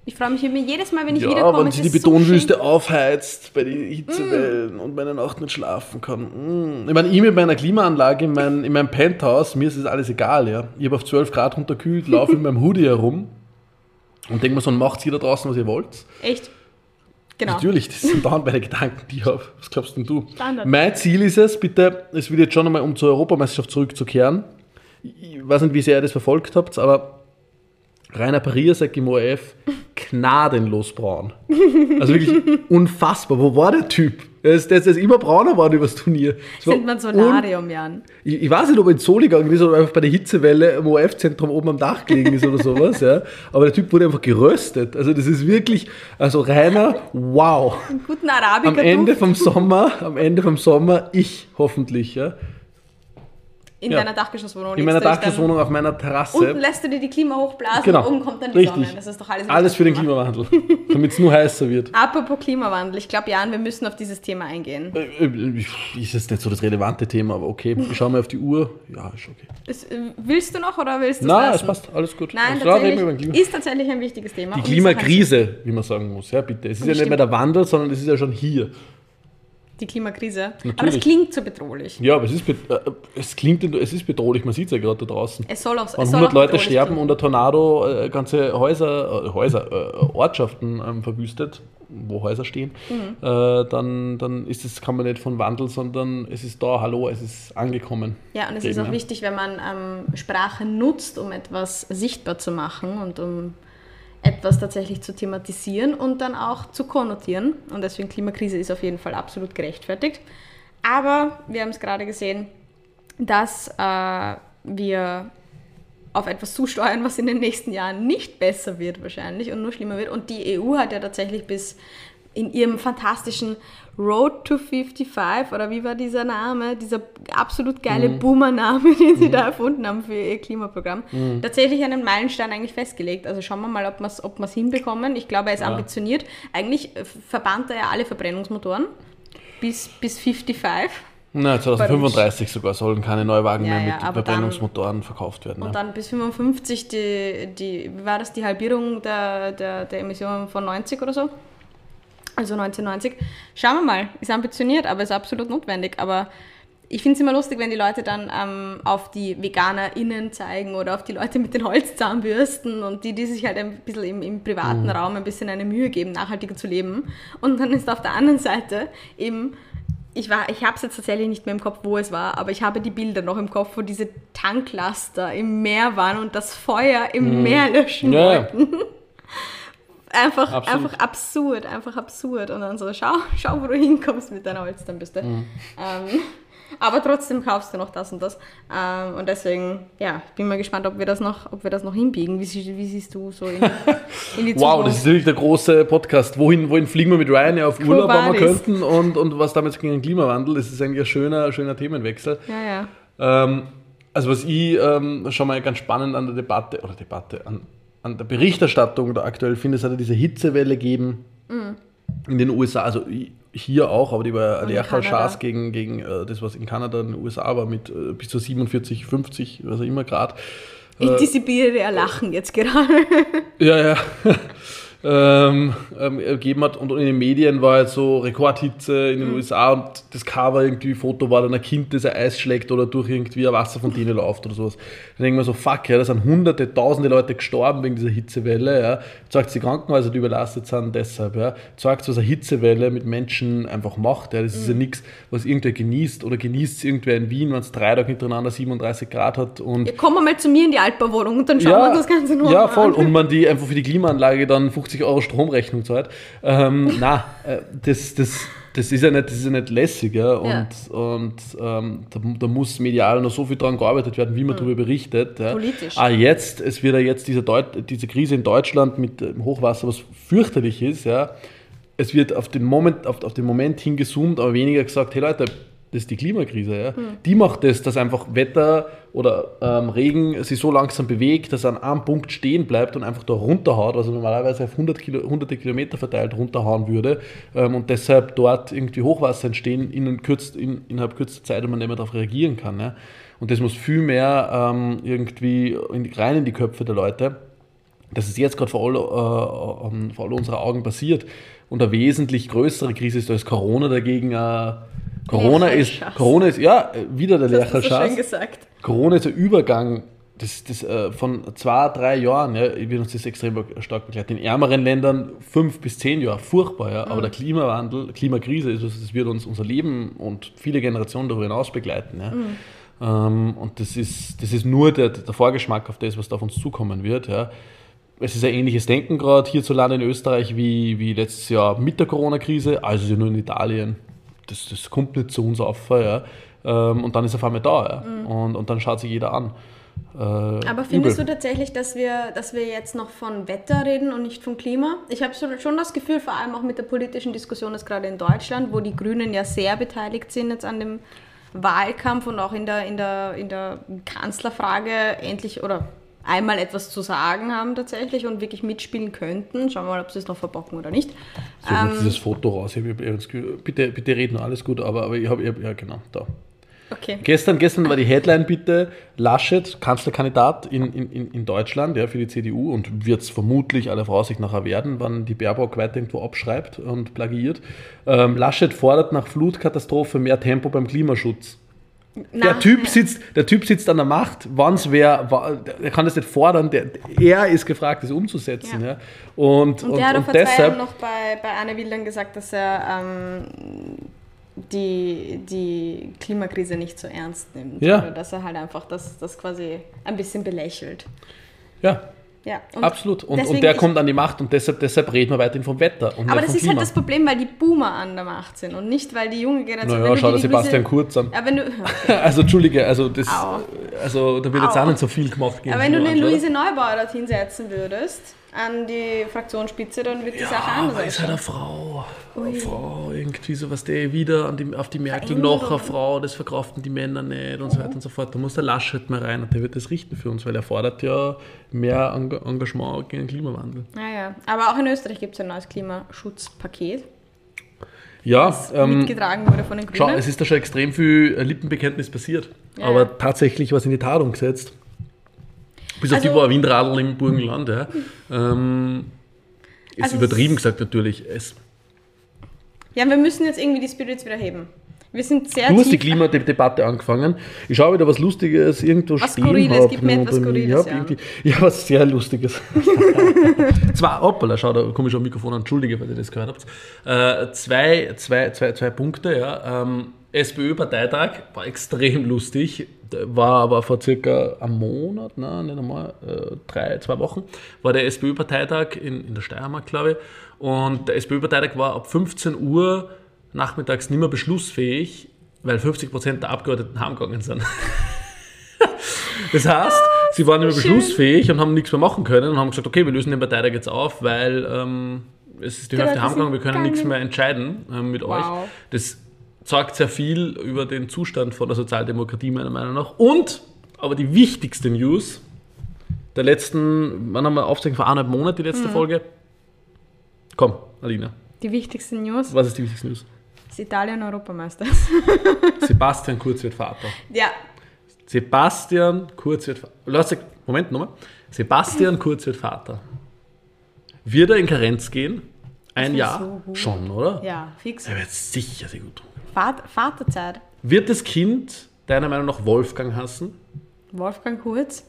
Ich freue mich immer jedes Mal, wenn ich Ja, wiederkomme. wenn sie die so Betonwüste schön. aufheizt bei den Hitzewellen und meine Nacht nicht schlafen kann. Mm. Ich meine, ich mit meiner Klimaanlage in, mein, in meinem Penthouse, mir ist das alles egal. Ja. Ich habe auf 12 Grad runterkühlt, laufe in meinem Hoodie herum und denke mir so, macht ihr da draußen, was ihr wollt. Echt? Genau. Natürlich, das sind dauernd meine Gedanken, die ich habe. Was glaubst denn du? Standard. Mein Ziel ist es, bitte, es wird jetzt schon einmal, um zur Europameisterschaft zurückzukehren. Ich weiß nicht, wie sehr ihr das verfolgt habt, aber Rainer Pariasek im ORF, gnadenlos braun. Also wirklich unfassbar. Wo war der Typ? Der ist, der ist, der ist immer brauner geworden über das Turnier. War Sind man Solarium, Jan. ich, ich weiß nicht, ob er ins Zoo gegangen ist oder einfach bei der Hitzewelle im ORF-Zentrum oben am Dach gelegen ist oder sowas, ja. Aber der Typ wurde einfach geröstet. Also das ist wirklich, also Rainer, wow. Einen guten Arabiker. Am Ende vom Sommer, am Ende vom Sommer, ich hoffentlich, ja. In ja. deiner Dachgeschosswohnung. In meiner Dachgeschosswohnung auf meiner Terrasse. Unten lässt du dir die Klima hochblasen Genau. und oben kommt dann die Richtig. Sonne. Das ist doch alles Alles für den. Klimawandel, damit es nur heißer wird. Apropos Klimawandel, ich glaube, Jan, wir müssen auf dieses Thema eingehen. Äh, äh, Ist jetzt nicht so das relevante Thema, aber okay. Ich schaue mal auf die Uhr. Ja, ist okay. Das, äh, willst du noch oder willst du Na, es passt, alles gut. Nein, Also, tatsächlich ist tatsächlich ein wichtiges Thema. Die Klimakrise, wie man sagen muss, ja bitte. Es ist ja nicht mehr der Wandel, sondern es ist ja schon hier. Die Klimakrise. Natürlich. Aber es klingt so bedrohlich. Ja, aber es ist, äh, es klingt, es ist bedrohlich. Man sieht es ja gerade da draußen. Es soll auch, Wenn 100 Leute sterben klingen. und ein Tornado äh, ganze Häuser, äh, Häuser äh, Ortschaften ähm, verwüstet, wo Häuser stehen, mhm. Äh, dann, dann ist es, kann man nicht von Wandel, sondern es ist da, hallo, es ist angekommen. Ja, und es ist auch wichtig, wenn man ähm, Sprache nutzt, um etwas sichtbar zu machen und um etwas tatsächlich zu thematisieren und dann auch zu konnotieren. Und deswegen Klimakrise ist auf jeden Fall absolut gerechtfertigt. Aber wir haben es gerade gesehen, dass äh, wir auf etwas zusteuern, was in den nächsten Jahren nicht besser wird wahrscheinlich und nur schlimmer wird. Und die EU hat ja tatsächlich bis in ihrem fantastischen Road to 55 oder wie war dieser Name, dieser absolut geile mhm. Boomer-Name, den sie mhm. da erfunden haben für ihr Klimaprogramm, mhm. tatsächlich einen Meilenstein eigentlich festgelegt. Also schauen wir mal, ob wir es ob hinbekommen. Ich glaube, er ist ja. ambitioniert. Eigentlich verbannt er ja alle Verbrennungsmotoren bis, bis 55. Na, 2035 sogar sollen keine Neuwagen ja, mehr mit ja, Verbrennungsmotoren dann, verkauft werden. Und ja. dann bis 55 die, die, wie war das, die Halbierung der, der, der Emissionen von 90 oder so? Also 1990. Schauen wir mal, ist ambitioniert, aber ist absolut notwendig. Aber ich finde es immer lustig, wenn die Leute dann ähm, auf die VeganerInnen zeigen oder auf die Leute mit den Holzzahnbürsten und die, die sich halt ein bisschen im, im privaten mhm. Raum ein bisschen eine Mühe geben, nachhaltiger zu leben. Und dann ist auf der anderen Seite eben ich, ich habe es jetzt tatsächlich nicht mehr im Kopf, wo es war, aber ich habe die Bilder noch im Kopf, wo diese Tanklaster im Meer waren und das Feuer im mm. Meer löschen ja. wollten. Einfach, einfach absurd, einfach absurd. Und dann so, schau, schau, wo du hinkommst mit deiner Holzzahnbürste. Mhm. Ähm, aber trotzdem kaufst du noch das und das. Ähm, und deswegen, ja, ich bin mal gespannt, ob wir das noch, ob wir das noch hinbiegen. Wie, wie siehst du so in, in die Zukunft? Wow, das ist natürlich der große Podcast. Wohin, wohin fliegen wir mit Ryan auf Urlaub, wenn wir könnten und, und was damit gegen den Klimawandel? Das ist eigentlich ein schöner, schöner Themenwechsel. Ja, ja. Ähm, also was ich ähm, schon mal ganz spannend an der Debatte, oder Debatte, an, an der Berichterstattung da aktuell finde, es hat ja diese Hitzewelle gegeben mhm. in den USA, also hier auch, aber die war eine Chance gegen, gegen äh, das, was in Kanada und den USA war, mit äh, bis zu 47, 50, was auch immer Grad. Ich äh, diszipliniere Lachen jetzt gerade. ja, ja. ähm, ähm, gegeben hat. Und in den Medien war halt so Rekordhitze in den mhm. USA und das Cover irgendwie Foto war dann ein Kind, das ein Eis schlägt oder durch irgendwie eine Wasserfontäne läuft oder sowas. Dann denken wir so, fuck, ja, da sind hunderte, tausende Leute gestorben wegen dieser Hitzewelle. Ja. Zeigt die Krankenhäuser, die überlastet sind, deshalb. Ja. Zeigt, was eine Hitzewelle mit Menschen einfach macht. Ja. Das ist mhm. ja nichts, was irgendwer genießt oder genießt es irgendwer in Wien, wenn es drei Tage hintereinander 37 Grad hat. Und ja, wir mal zu mir in die Altbauwohnung und dann schauen ja, wir das Ganze noch Ja, voll. An. Und man die einfach für die Klimaanlage dann 50 50 Euro Stromrechnung zahlt. Ähm, na, äh, das, das, das ist ja nicht, das ist ja nicht lässig. Ja? Und, ja. und ähm, da, da, muss medial noch so viel dran gearbeitet werden, wie man mhm. darüber berichtet. Ja? Politisch. Ah, jetzt, es wird ja jetzt diese, Deut diese Krise in Deutschland mit dem Hochwasser, was fürchterlich ist, ja. Es wird auf den Moment, auf, auf den Moment hingezoomt, aber weniger gesagt, hey Leute, das ist die Klimakrise. Ja? Mhm. Die macht das, dass einfach Wetter oder ähm, Regen sich so langsam bewegt, dass er an einem Punkt stehen bleibt und einfach da runterhaut, was er normalerweise auf 100 Kilo, hunderte Kilometer verteilt runterhauen würde ähm, und deshalb dort irgendwie Hochwasser entstehen in kürz, in, innerhalb kürzester Zeit und man nicht mehr darauf reagieren kann. Ja? Und das muss viel mehr ähm, irgendwie in, rein in die Köpfe der Leute. Das ist jetzt gerade vor, äh, ähm, vor all unserer Augen passiert. Und eine wesentlich größere Krise ist als Corona dagegen äh, Corona ist, Corona ist, ja, wieder der Lercherschatz. schön gesagt. Corona ist ein Übergang das, das, äh, von zwei, drei Jahren, ja, wird uns das extrem stark begleitet. In ärmeren Ländern fünf bis zehn Jahre, furchtbar, ja. Mhm. Aber der Klimawandel, Klimakrise, ist, das wird uns unser Leben und viele Generationen darüber hinaus begleiten. Ja. Mhm. Ähm, und das ist, das ist nur der, der Vorgeschmack auf das, was da auf uns zukommen wird. Ja. Es ist ein ähnliches Denken gerade hierzulande in Österreich wie, wie letztes Jahr mit der Corona-Krise, also nur in Italien das, das kommt nicht zu uns auf. Ja. Ähm, und dann ist er auf einmal da. Ja. Mhm. Und, und dann schaut sich jeder an. Äh, Aber findest übel. du tatsächlich, dass wir, dass wir jetzt noch von Wetter reden und nicht von Klima? Ich habe schon das Gefühl, vor allem auch mit der politischen Diskussion, dass gerade in Deutschland, wo die Grünen ja sehr beteiligt sind jetzt an dem Wahlkampf und auch in der, in der, in der Kanzlerfrage endlich oder einmal etwas zu sagen haben tatsächlich und wirklich mitspielen könnten. Schauen wir mal, ob sie es noch verbocken oder nicht. So, ähm, dieses Foto raus. Ich hab, bitte, bitte reden, alles gut, aber, aber ich habe, ja genau, da. Okay. Gestern, gestern war die Headline bitte, Laschet, Kanzlerkandidat in, in, in Deutschland ja, für die CDU und wird es vermutlich aller Voraussicht nachher werden, wann die Baerbock weiter irgendwo abschreibt und plagiiert. Ähm, Laschet fordert nach Flutkatastrophe mehr Tempo beim Klimaschutz. Der typ, sitzt, der Typ sitzt an der Macht, wann's wer, der kann das nicht fordern, der, er ist gefragt, das umzusetzen. Ja. Ja. Und, Und, und, der hat auch und vor zwei Jahren deshalb, noch bei, bei Anne Will dann gesagt, dass er ähm, die, die Klimakrise nicht so ernst nimmt. Ja. Oder dass er halt einfach das, das quasi ein bisschen belächelt. ja, Ja, und absolut. Und, und der kommt an die Macht und deshalb, deshalb reden wir weiterhin vom Wetter. Und Aber das ist Klima. halt das Problem, weil die Boomer an der Macht sind und nicht, weil die junge Generation. Naja, schau dir Sebastian Kurz an. Wenn du, Also, Entschuldige, also, das, Au. also da wird jetzt Au. auch nicht so viel gemacht. ja, wenn du uns, Luise Neubauer dorthin setzen würdest, an die Fraktionsspitze, dann wird die oder? Sache Ja, anders aber ist halt eine Frau. Eine Ui. Frau, irgendwie so, was der wieder die, auf die Merkel Veränderung. noch eine Frau, das verkraften die Männer nicht und so weiter und so fort. Da muss der Laschet mal rein und der wird das richten für uns, weil er fordert ja mehr Eng- Engagement gegen den Klimawandel. Naja, aber auch in Österreich gibt es ein neues Klimaschutzpaket, Ja, ähm, mitgetragen wurde von den schau, Grünen. es ist da schon extrem viel äh, Lippenbekenntnis passiert, Ja, aber ja. tatsächlich was in die Tat umgesetzt. Bis auf Also- die paar Windradeln im Burgenland, ja. Ähm, ist Also übertrieben gesagt natürlich. Es, Ja, wir müssen jetzt irgendwie die Spirits wieder heben. Wir sind sehr Du hast die Klimadebatte angefangen. Ich schaue wieder was Lustiges irgendwo Was stehen. Skurriles, hab gib mir etwas. Skurriles, Ja, was sehr Lustiges. Zwar, hoppala, schau, da komme ich schon am Mikrofon an. Entschuldige, weil ihr das gehört habt. Äh, zwei, zwei, zwei, zwei Punkte, ja. Ähm, SPÖ-Parteitag war extrem lustig. War aber vor circa einem Monat, nein, nicht einmal, äh, drei, zwei Wochen, war der SPÖ-Parteitag in, in der Steiermark, glaube ich. Und der SPÖ-Parteitag war ab 15 Uhr nachmittags nicht mehr beschlussfähig, weil 50 Prozent der Abgeordneten heimgegangen sind. Das heißt, sie waren nicht mehr schön. beschlussfähig und haben nichts mehr machen können und haben gesagt, okay, wir lösen den Parteitag jetzt auf, weil ähm, es ist die Hälfte heimgegangen, wir können nichts mehr entscheiden ähm, mit euch. Wow. Das sagt sehr viel über den Zustand von der Sozialdemokratie meiner Meinung nach. Und, aber die wichtigste News der letzten, wann haben wir aufzeichnen, vor eineinhalb Monaten die Mhm. letzte Folge? Komm, Alina, Die wichtigsten News. was ist die wichtigste News? ist Italien Europameister. Sebastian Kurz wird Vater. ja, Sebastian Kurz wird Vater. Moment nochmal. Sebastian Kurz wird Vater. Wird er in Karenz gehen? Ein Jahr? so. Schon, oder? ja, fix. Er wird sicher sehr gut tun. Vater, Vaterzeit. Wird das Kind deiner Meinung nach Wolfgang hassen? Wolfgang Kurz.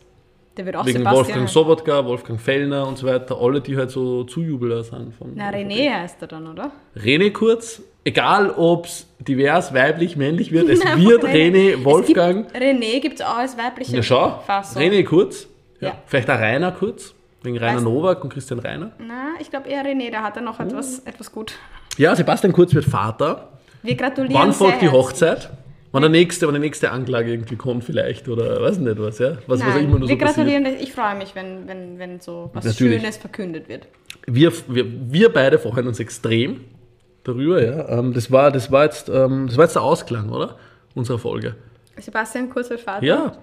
Der wird auch Wegen Sebastian. Wolfgang heißen. Sobotka, Wolfgang Fellner und so weiter. Alle, die halt so Zujubler sind. Von Na, René heißt er dann, oder? René Kurz, egal ob es divers, weiblich, männlich wird, es Nein, wird René. René Wolfgang. Es gibt, René gibt es auch als weibliche Ja, schau, Fassung. René Kurz. Ja. Ja. Vielleicht auch Rainer Kurz, wegen Rainer Weißt- Nowak und Christian Rainer. Na, ich glaube eher René, da hat er Oh. noch etwas, etwas gut. Ja, Sebastian Kurz wird Vater. Wir gratulieren Wann folgt die. Hochzeit? Wann der nächste, wann die nächste Anklage irgendwie kommt vielleicht oder weiß nicht was, ja? Was, was Nein, immer nur so wir passiert. gratulieren, ich freue mich, wenn, wenn, wenn so was Natürlich. Schönes verkündet wird. Wir, wir, wir beide freuen uns extrem darüber, ja. Ähm, das, war, das, war jetzt, ähm, das war jetzt der Ausklang, oder? Unserer Folge. Sebastian Kurz wird Vater. Ja,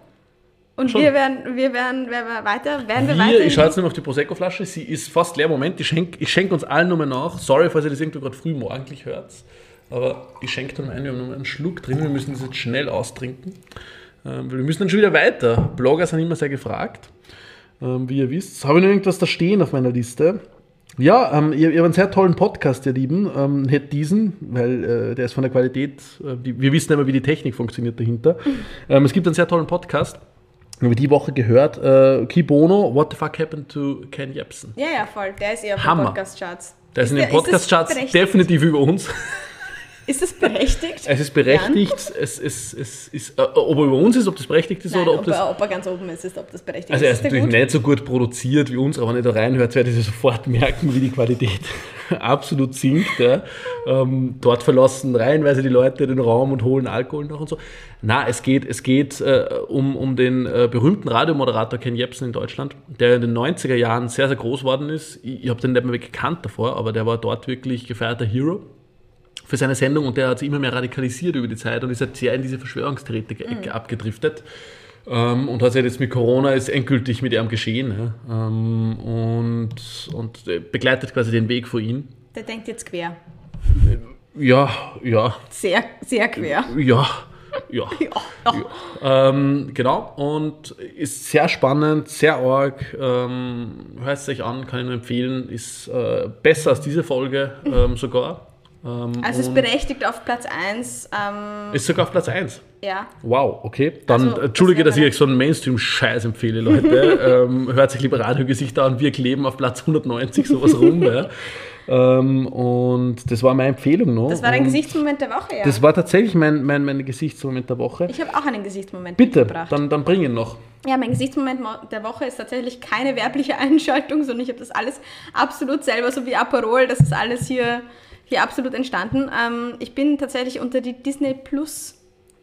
Und schon. wir werden, wir werden, werden wir weiter, werden wir, wir, weiter. ich schaue jetzt mehr auf die Prosecco-Flasche, sie ist fast leer. Moment, ich schenke ich schenk uns allen nochmal nach. Sorry, falls ihr das irgendwo gerade früh morgendlich hört. Aber ich schenke dann ein, wir haben noch einen Schluck drin, wir müssen das jetzt schnell austrinken. Ähm, weil wir müssen dann schon wieder weiter. Blogger sind immer sehr gefragt. Ähm, wie ihr wisst. Habe ich noch irgendwas da stehen auf meiner Liste? Ja, ähm, ihr, ihr habt einen sehr tollen Podcast, ihr Lieben. Ähm, hätte diesen, weil äh, der ist von der Qualität, äh, die, wir wissen immer, wie die Technik funktioniert dahinter. Ähm, es gibt einen sehr tollen Podcast, haben wir die Woche gehört. Äh, Kibono, What the fuck happened to Ken Jebsen? ja, ja, voll. Der ist eher auf Hammer. den Podcast-Charts. Der ist in den Podcast-Charts definitiv über uns. Ist das berechtigt? Es ist berechtigt, es, es, es ist, äh, ob er über uns ist, ob das berechtigt ist Nein, oder ob ob, das. er, ob er ganz oben ist, ist ob das berechtigt Also er ist. ist natürlich nicht so gut produziert wie uns, aber wenn ihr da reinhört, werdet ihr sofort merken, wie die Qualität absolut sinkt. Ja. Ähm, dort verlassen reihenweise die Leute den Raum und holen Alkohol noch und so. Na, es geht, es geht äh, um, um den äh, berühmten Radiomoderator Ken Jebsen in Deutschland, der in den 90er Jahren sehr, sehr groß geworden ist. Ich, ich habe den nicht mehr gekannt davor, aber der war dort wirklich gefeierter Hero für seine Sendung und der hat sich immer mehr radikalisiert über die Zeit und ist halt sehr in diese Verschwörungstheoretiker-Ecke abgedriftet. Ähm, und hat sich jetzt mit Corona ist endgültig mit ihm geschehen. Ja? Ähm, und, und begleitet quasi den Weg vor ihm. Der denkt jetzt quer. Ja, ja, Sehr, sehr quer. ja. Ja. ja. ja. Ähm, genau. Und ist sehr spannend, sehr arg. Ähm, Hört es euch an, kann ich nur empfehlen. Ist äh, besser als diese Folge ähm, sogar. Ähm, also ist berechtigt auf Platz 1. Ähm, ist sogar auf Platz 1. Ja. Wow, okay. Dann also, entschuldige, das dass ich euch so einen Mainstream-Scheiß empfehle, Leute. ähm, hört sich lieber Radiogesichter an, wir kleben auf Platz 190 sowas rum. ja. Ähm, und das war meine Empfehlung noch. Das war dein Gesichtsmoment der Woche, ja. Das war tatsächlich mein, mein, mein Gesichtsmoment der Woche. Ich habe auch einen Gesichtsmoment Bitte, dann, dann bring ihn noch. Ja, mein Gesichtsmoment der Woche ist tatsächlich keine werbliche Einschaltung, sondern ich habe das alles absolut selber, so wie Aperol, das ist alles hier, hier absolut entstanden. Ähm, ich bin tatsächlich unter die Disney Plus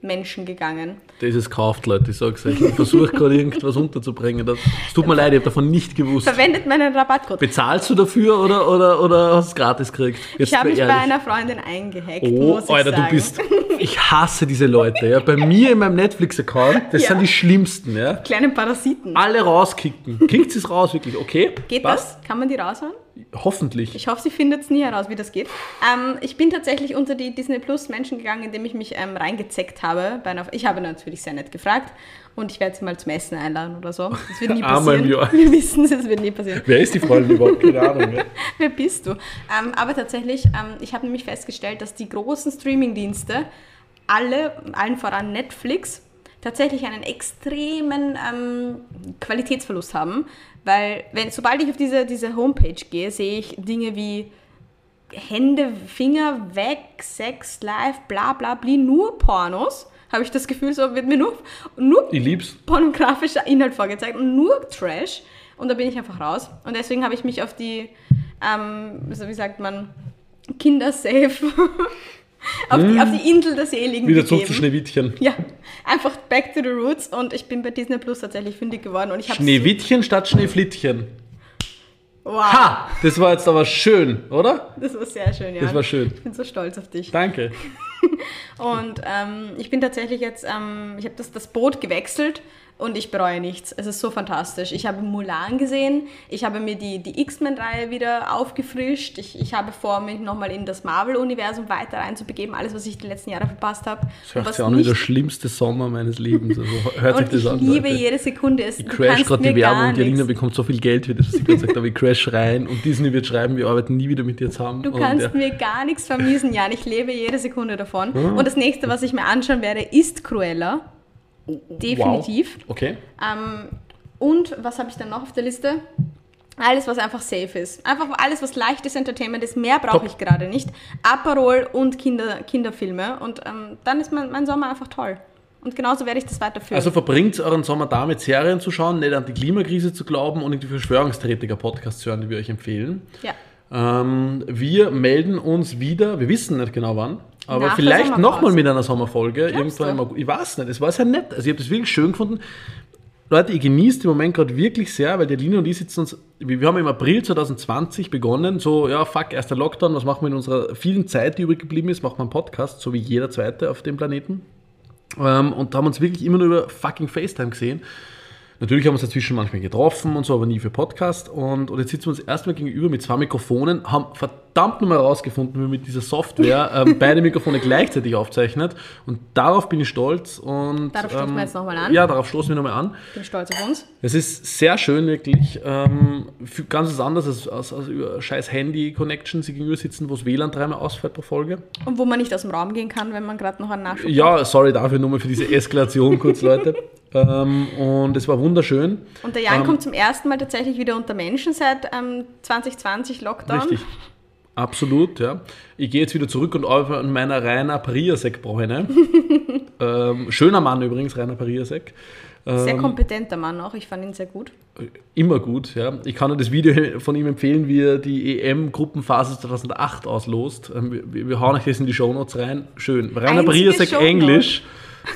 Menschen gegangen. Das ist gekauft, Leute, ich sag's euch. Ich versuche gerade irgendwas unterzubringen. Das, es tut mir leid, ich habe davon nicht gewusst. Verwendet meinen Rabattcode. Bezahlst du dafür oder, oder, oder hast du es gratis gekriegt? Jetzt ich habe mich ehrlich. bei einer Freundin eingehackt, oh, muss ich Alter, sagen. du bist... Ich hasse diese Leute. Ja. Bei mir in meinem Netflix-Account, das ja. sind die schlimmsten. Ja. Kleine Parasiten. Alle rauskicken. Kickt es raus, wirklich. Okay, Geht passt? das? Kann man die raushauen? Hoffentlich. Ich hoffe, sie findet es nie heraus, wie das geht. Ähm, ich bin tatsächlich unter die Disney Plus Menschen gegangen, indem ich mich ähm, reingezeckt habe. Ich habe natürlich sehr nett gefragt und ich werde sie mal zum Essen einladen oder so. Das wird nie passieren. Wir wissen es, es wird nie passieren. Wer ist die Freundin überhaupt? Keine Ahnung. Wer bist du? Ähm, aber tatsächlich, ähm, ich habe nämlich festgestellt, dass die großen Streaming-Dienste alle, allen voran Netflix, tatsächlich einen extremen ähm, Qualitätsverlust haben, weil wenn, sobald ich auf diese, diese Homepage gehe, sehe ich Dinge wie Hände, Finger weg, Sex, Live, bla bla bla, nur Pornos. Habe ich das Gefühl, so wird mir nur, nur pornografischer Inhalt vorgezeigt und nur Trash. Und da bin ich einfach raus. Und deswegen habe ich mich auf die, ähm, wie sagt man, Kindersafe auf, hm. die, auf die Insel der Seligen Wieder zurück zu Schneewittchen. Ja, einfach back to the roots und ich bin bei Disney Plus tatsächlich fündig geworden. Und ich Schneewittchen statt Schneeflittchen. Wow. Ha! Das war jetzt aber schön, oder? Das war sehr schön, ja. Das war schön. Ich bin so stolz auf dich. Danke. und ähm, ich bin tatsächlich jetzt, ähm, ich habe das, das Boot gewechselt und ich bereue nichts. Es ist so fantastisch. Ich habe Mulan gesehen, ich habe mir die, die X-Men-Reihe wieder aufgefrischt, ich, ich habe vor, mich nochmal in das Marvel-Universum weiter reinzubegeben, alles, was ich die letzten Jahre verpasst habe. Das hört sich an wie der schlimmste Sommer meines Lebens. Also hört sich das an. Ich liebe Leute. jede Sekunde. Es, ich crash gerade die Werbung und die Alina bekommt so viel Geld für das, was ich gerade gesagt habe. Ich crash rein und Disney wird schreiben, wir arbeiten nie wieder mit dir zusammen. Du kannst ja. mir gar nichts vermiesen, Jan. Ich lebe jede Sekunde davon. Ah. Und das nächste, was ich mir anschauen werde, ist Cruella. Definitiv. Wow. Okay. Ähm, und was habe ich dann noch auf der Liste? Alles, was einfach safe ist. Einfach alles, was leichtes Entertainment ist. Mehr brauche ich gerade nicht. Aperol und Kinder, Kinderfilme. Und ähm, dann ist mein, mein Sommer einfach toll. Und genauso werde ich das weiterführen. Also verbringt euren Sommer damit, Serien zu schauen, nicht an die Klimakrise zu glauben und in die Verschwörungstheoretiker-Podcasts zu hören, die wir euch empfehlen. Ja. Ähm, wir melden uns wieder, wir wissen nicht genau wann, aber Nach vielleicht nochmal mit einer Sommerfolge. Irgendwann im August. Ich weiß nicht, es war sehr nett. Also ich habe das wirklich schön gefunden. Leute, ich genieße den Moment gerade wirklich sehr, weil der Lina und ich sitzen uns, wir haben im April 2020 begonnen, so, ja, fuck, erster Lockdown, was machen wir in unserer vielen Zeit, die übrig geblieben ist, machen wir einen Podcast, so wie jeder zweite auf dem Planeten. Ähm, und da haben wir uns wirklich immer nur über fucking FaceTime gesehen. Natürlich haben wir uns dazwischen manchmal getroffen und so, aber nie für Podcast. Und, und jetzt sitzen wir uns erstmal gegenüber mit zwei Mikrofonen, haben verdammt nochmal herausgefunden, wie man mit dieser Software ähm, beide Mikrofone gleichzeitig aufzeichnet. Und darauf bin ich stolz. Und, darauf stoßen ähm, wir jetzt nochmal an. Ja, darauf stoßen wir nochmal an. Bin stolz auf uns. Es ist sehr schön, wirklich. Ähm, ganz was anderes als, als, als über scheiß Handy-Connection sie gegenüber sitzen, wo das WLAN dreimal ausfällt pro Folge. Und wo man nicht aus dem Raum gehen kann, wenn man gerade noch einen Nachschub Ja, hat. sorry dafür nur mal für diese Eskalation kurz, Leute. Ähm, und es war wunderschön. Und der Jan ähm, kommt zum ersten Mal tatsächlich wieder unter Menschen seit ähm, 2020 Lockdown. Richtig. Absolut, ja. Ich gehe jetzt wieder zurück und auf in meiner Rainer Pariasek-Bräune. ähm, schöner Mann übrigens, Rainer Pariasek. Sehr ähm, kompetenter Mann auch, ich fand ihn sehr gut. Immer gut, ja. Ich kann nur das Video von ihm empfehlen, wie er die EM-Gruppenphase 2008 auslost. Ähm, wir, wir hauen euch das in die Shownotes rein. Schön. Rainer Pariasek Englisch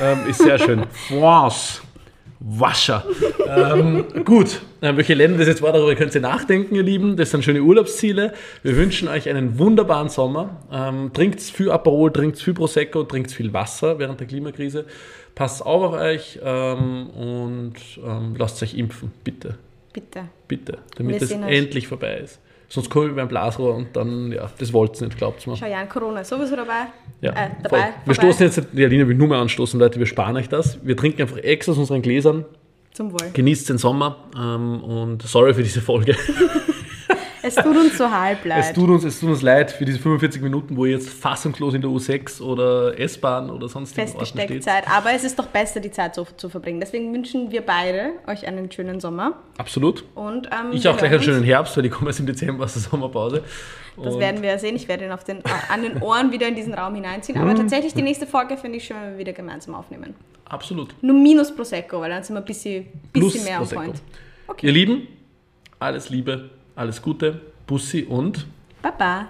ähm, ist sehr schön. France. Wascher. ähm, gut, welche Länder das jetzt war, darüber könnt ihr nachdenken, ihr Lieben. Das sind schöne Urlaubsziele. Wir wünschen euch einen wunderbaren Sommer. Ähm, trinkt viel Aperol, trinkt viel Prosecco, trinkt viel Wasser während der Klimakrise. Passt auf auf euch ähm, und ähm, lasst euch impfen, bitte. Bitte. Bitte, damit es endlich vorbei ist. Sonst komme ich beim Blasrohr und dann, ja, das wollt ihr nicht, glaubt mir. Schau, Jan, Corona ist sowieso dabei. Ja, äh, voll. dabei. Wir vorbei. stoßen jetzt, die Aline will nur mehr anstoßen, Leute, wir sparen euch das. Wir trinken einfach extra aus unseren Gläsern, Zum Wohl. genießt den Sommer ähm, und sorry für diese Folge. Es tut uns so halb leid. Es tut, uns, es tut uns leid für diese 45 Minuten, wo ihr jetzt fassungslos in der U6 oder S-Bahn oder sonstigen Orten festgesteckt steht. seid. Aber es ist doch besser, die Zeit so zu verbringen. Deswegen wünschen wir beide euch einen schönen Sommer. Absolut. Und, ähm, Ich auch gleich einen schönen. Herbst, weil ich komme erst im Dezember aus der Sommerpause. Das Und werden wir ja sehen. Ich werde ihn auf den, an den Ohren wieder in diesen Raum hineinziehen. Aber tatsächlich, die nächste Folge finde ich schön, wenn wir wieder gemeinsam aufnehmen. Absolut. Nur minus Prosecco, weil dann sind wir ein bisschen, Plus bisschen mehr Prosecco. point. Ihr Lieben, alles Liebe, alles Gute, Bussi und Baba.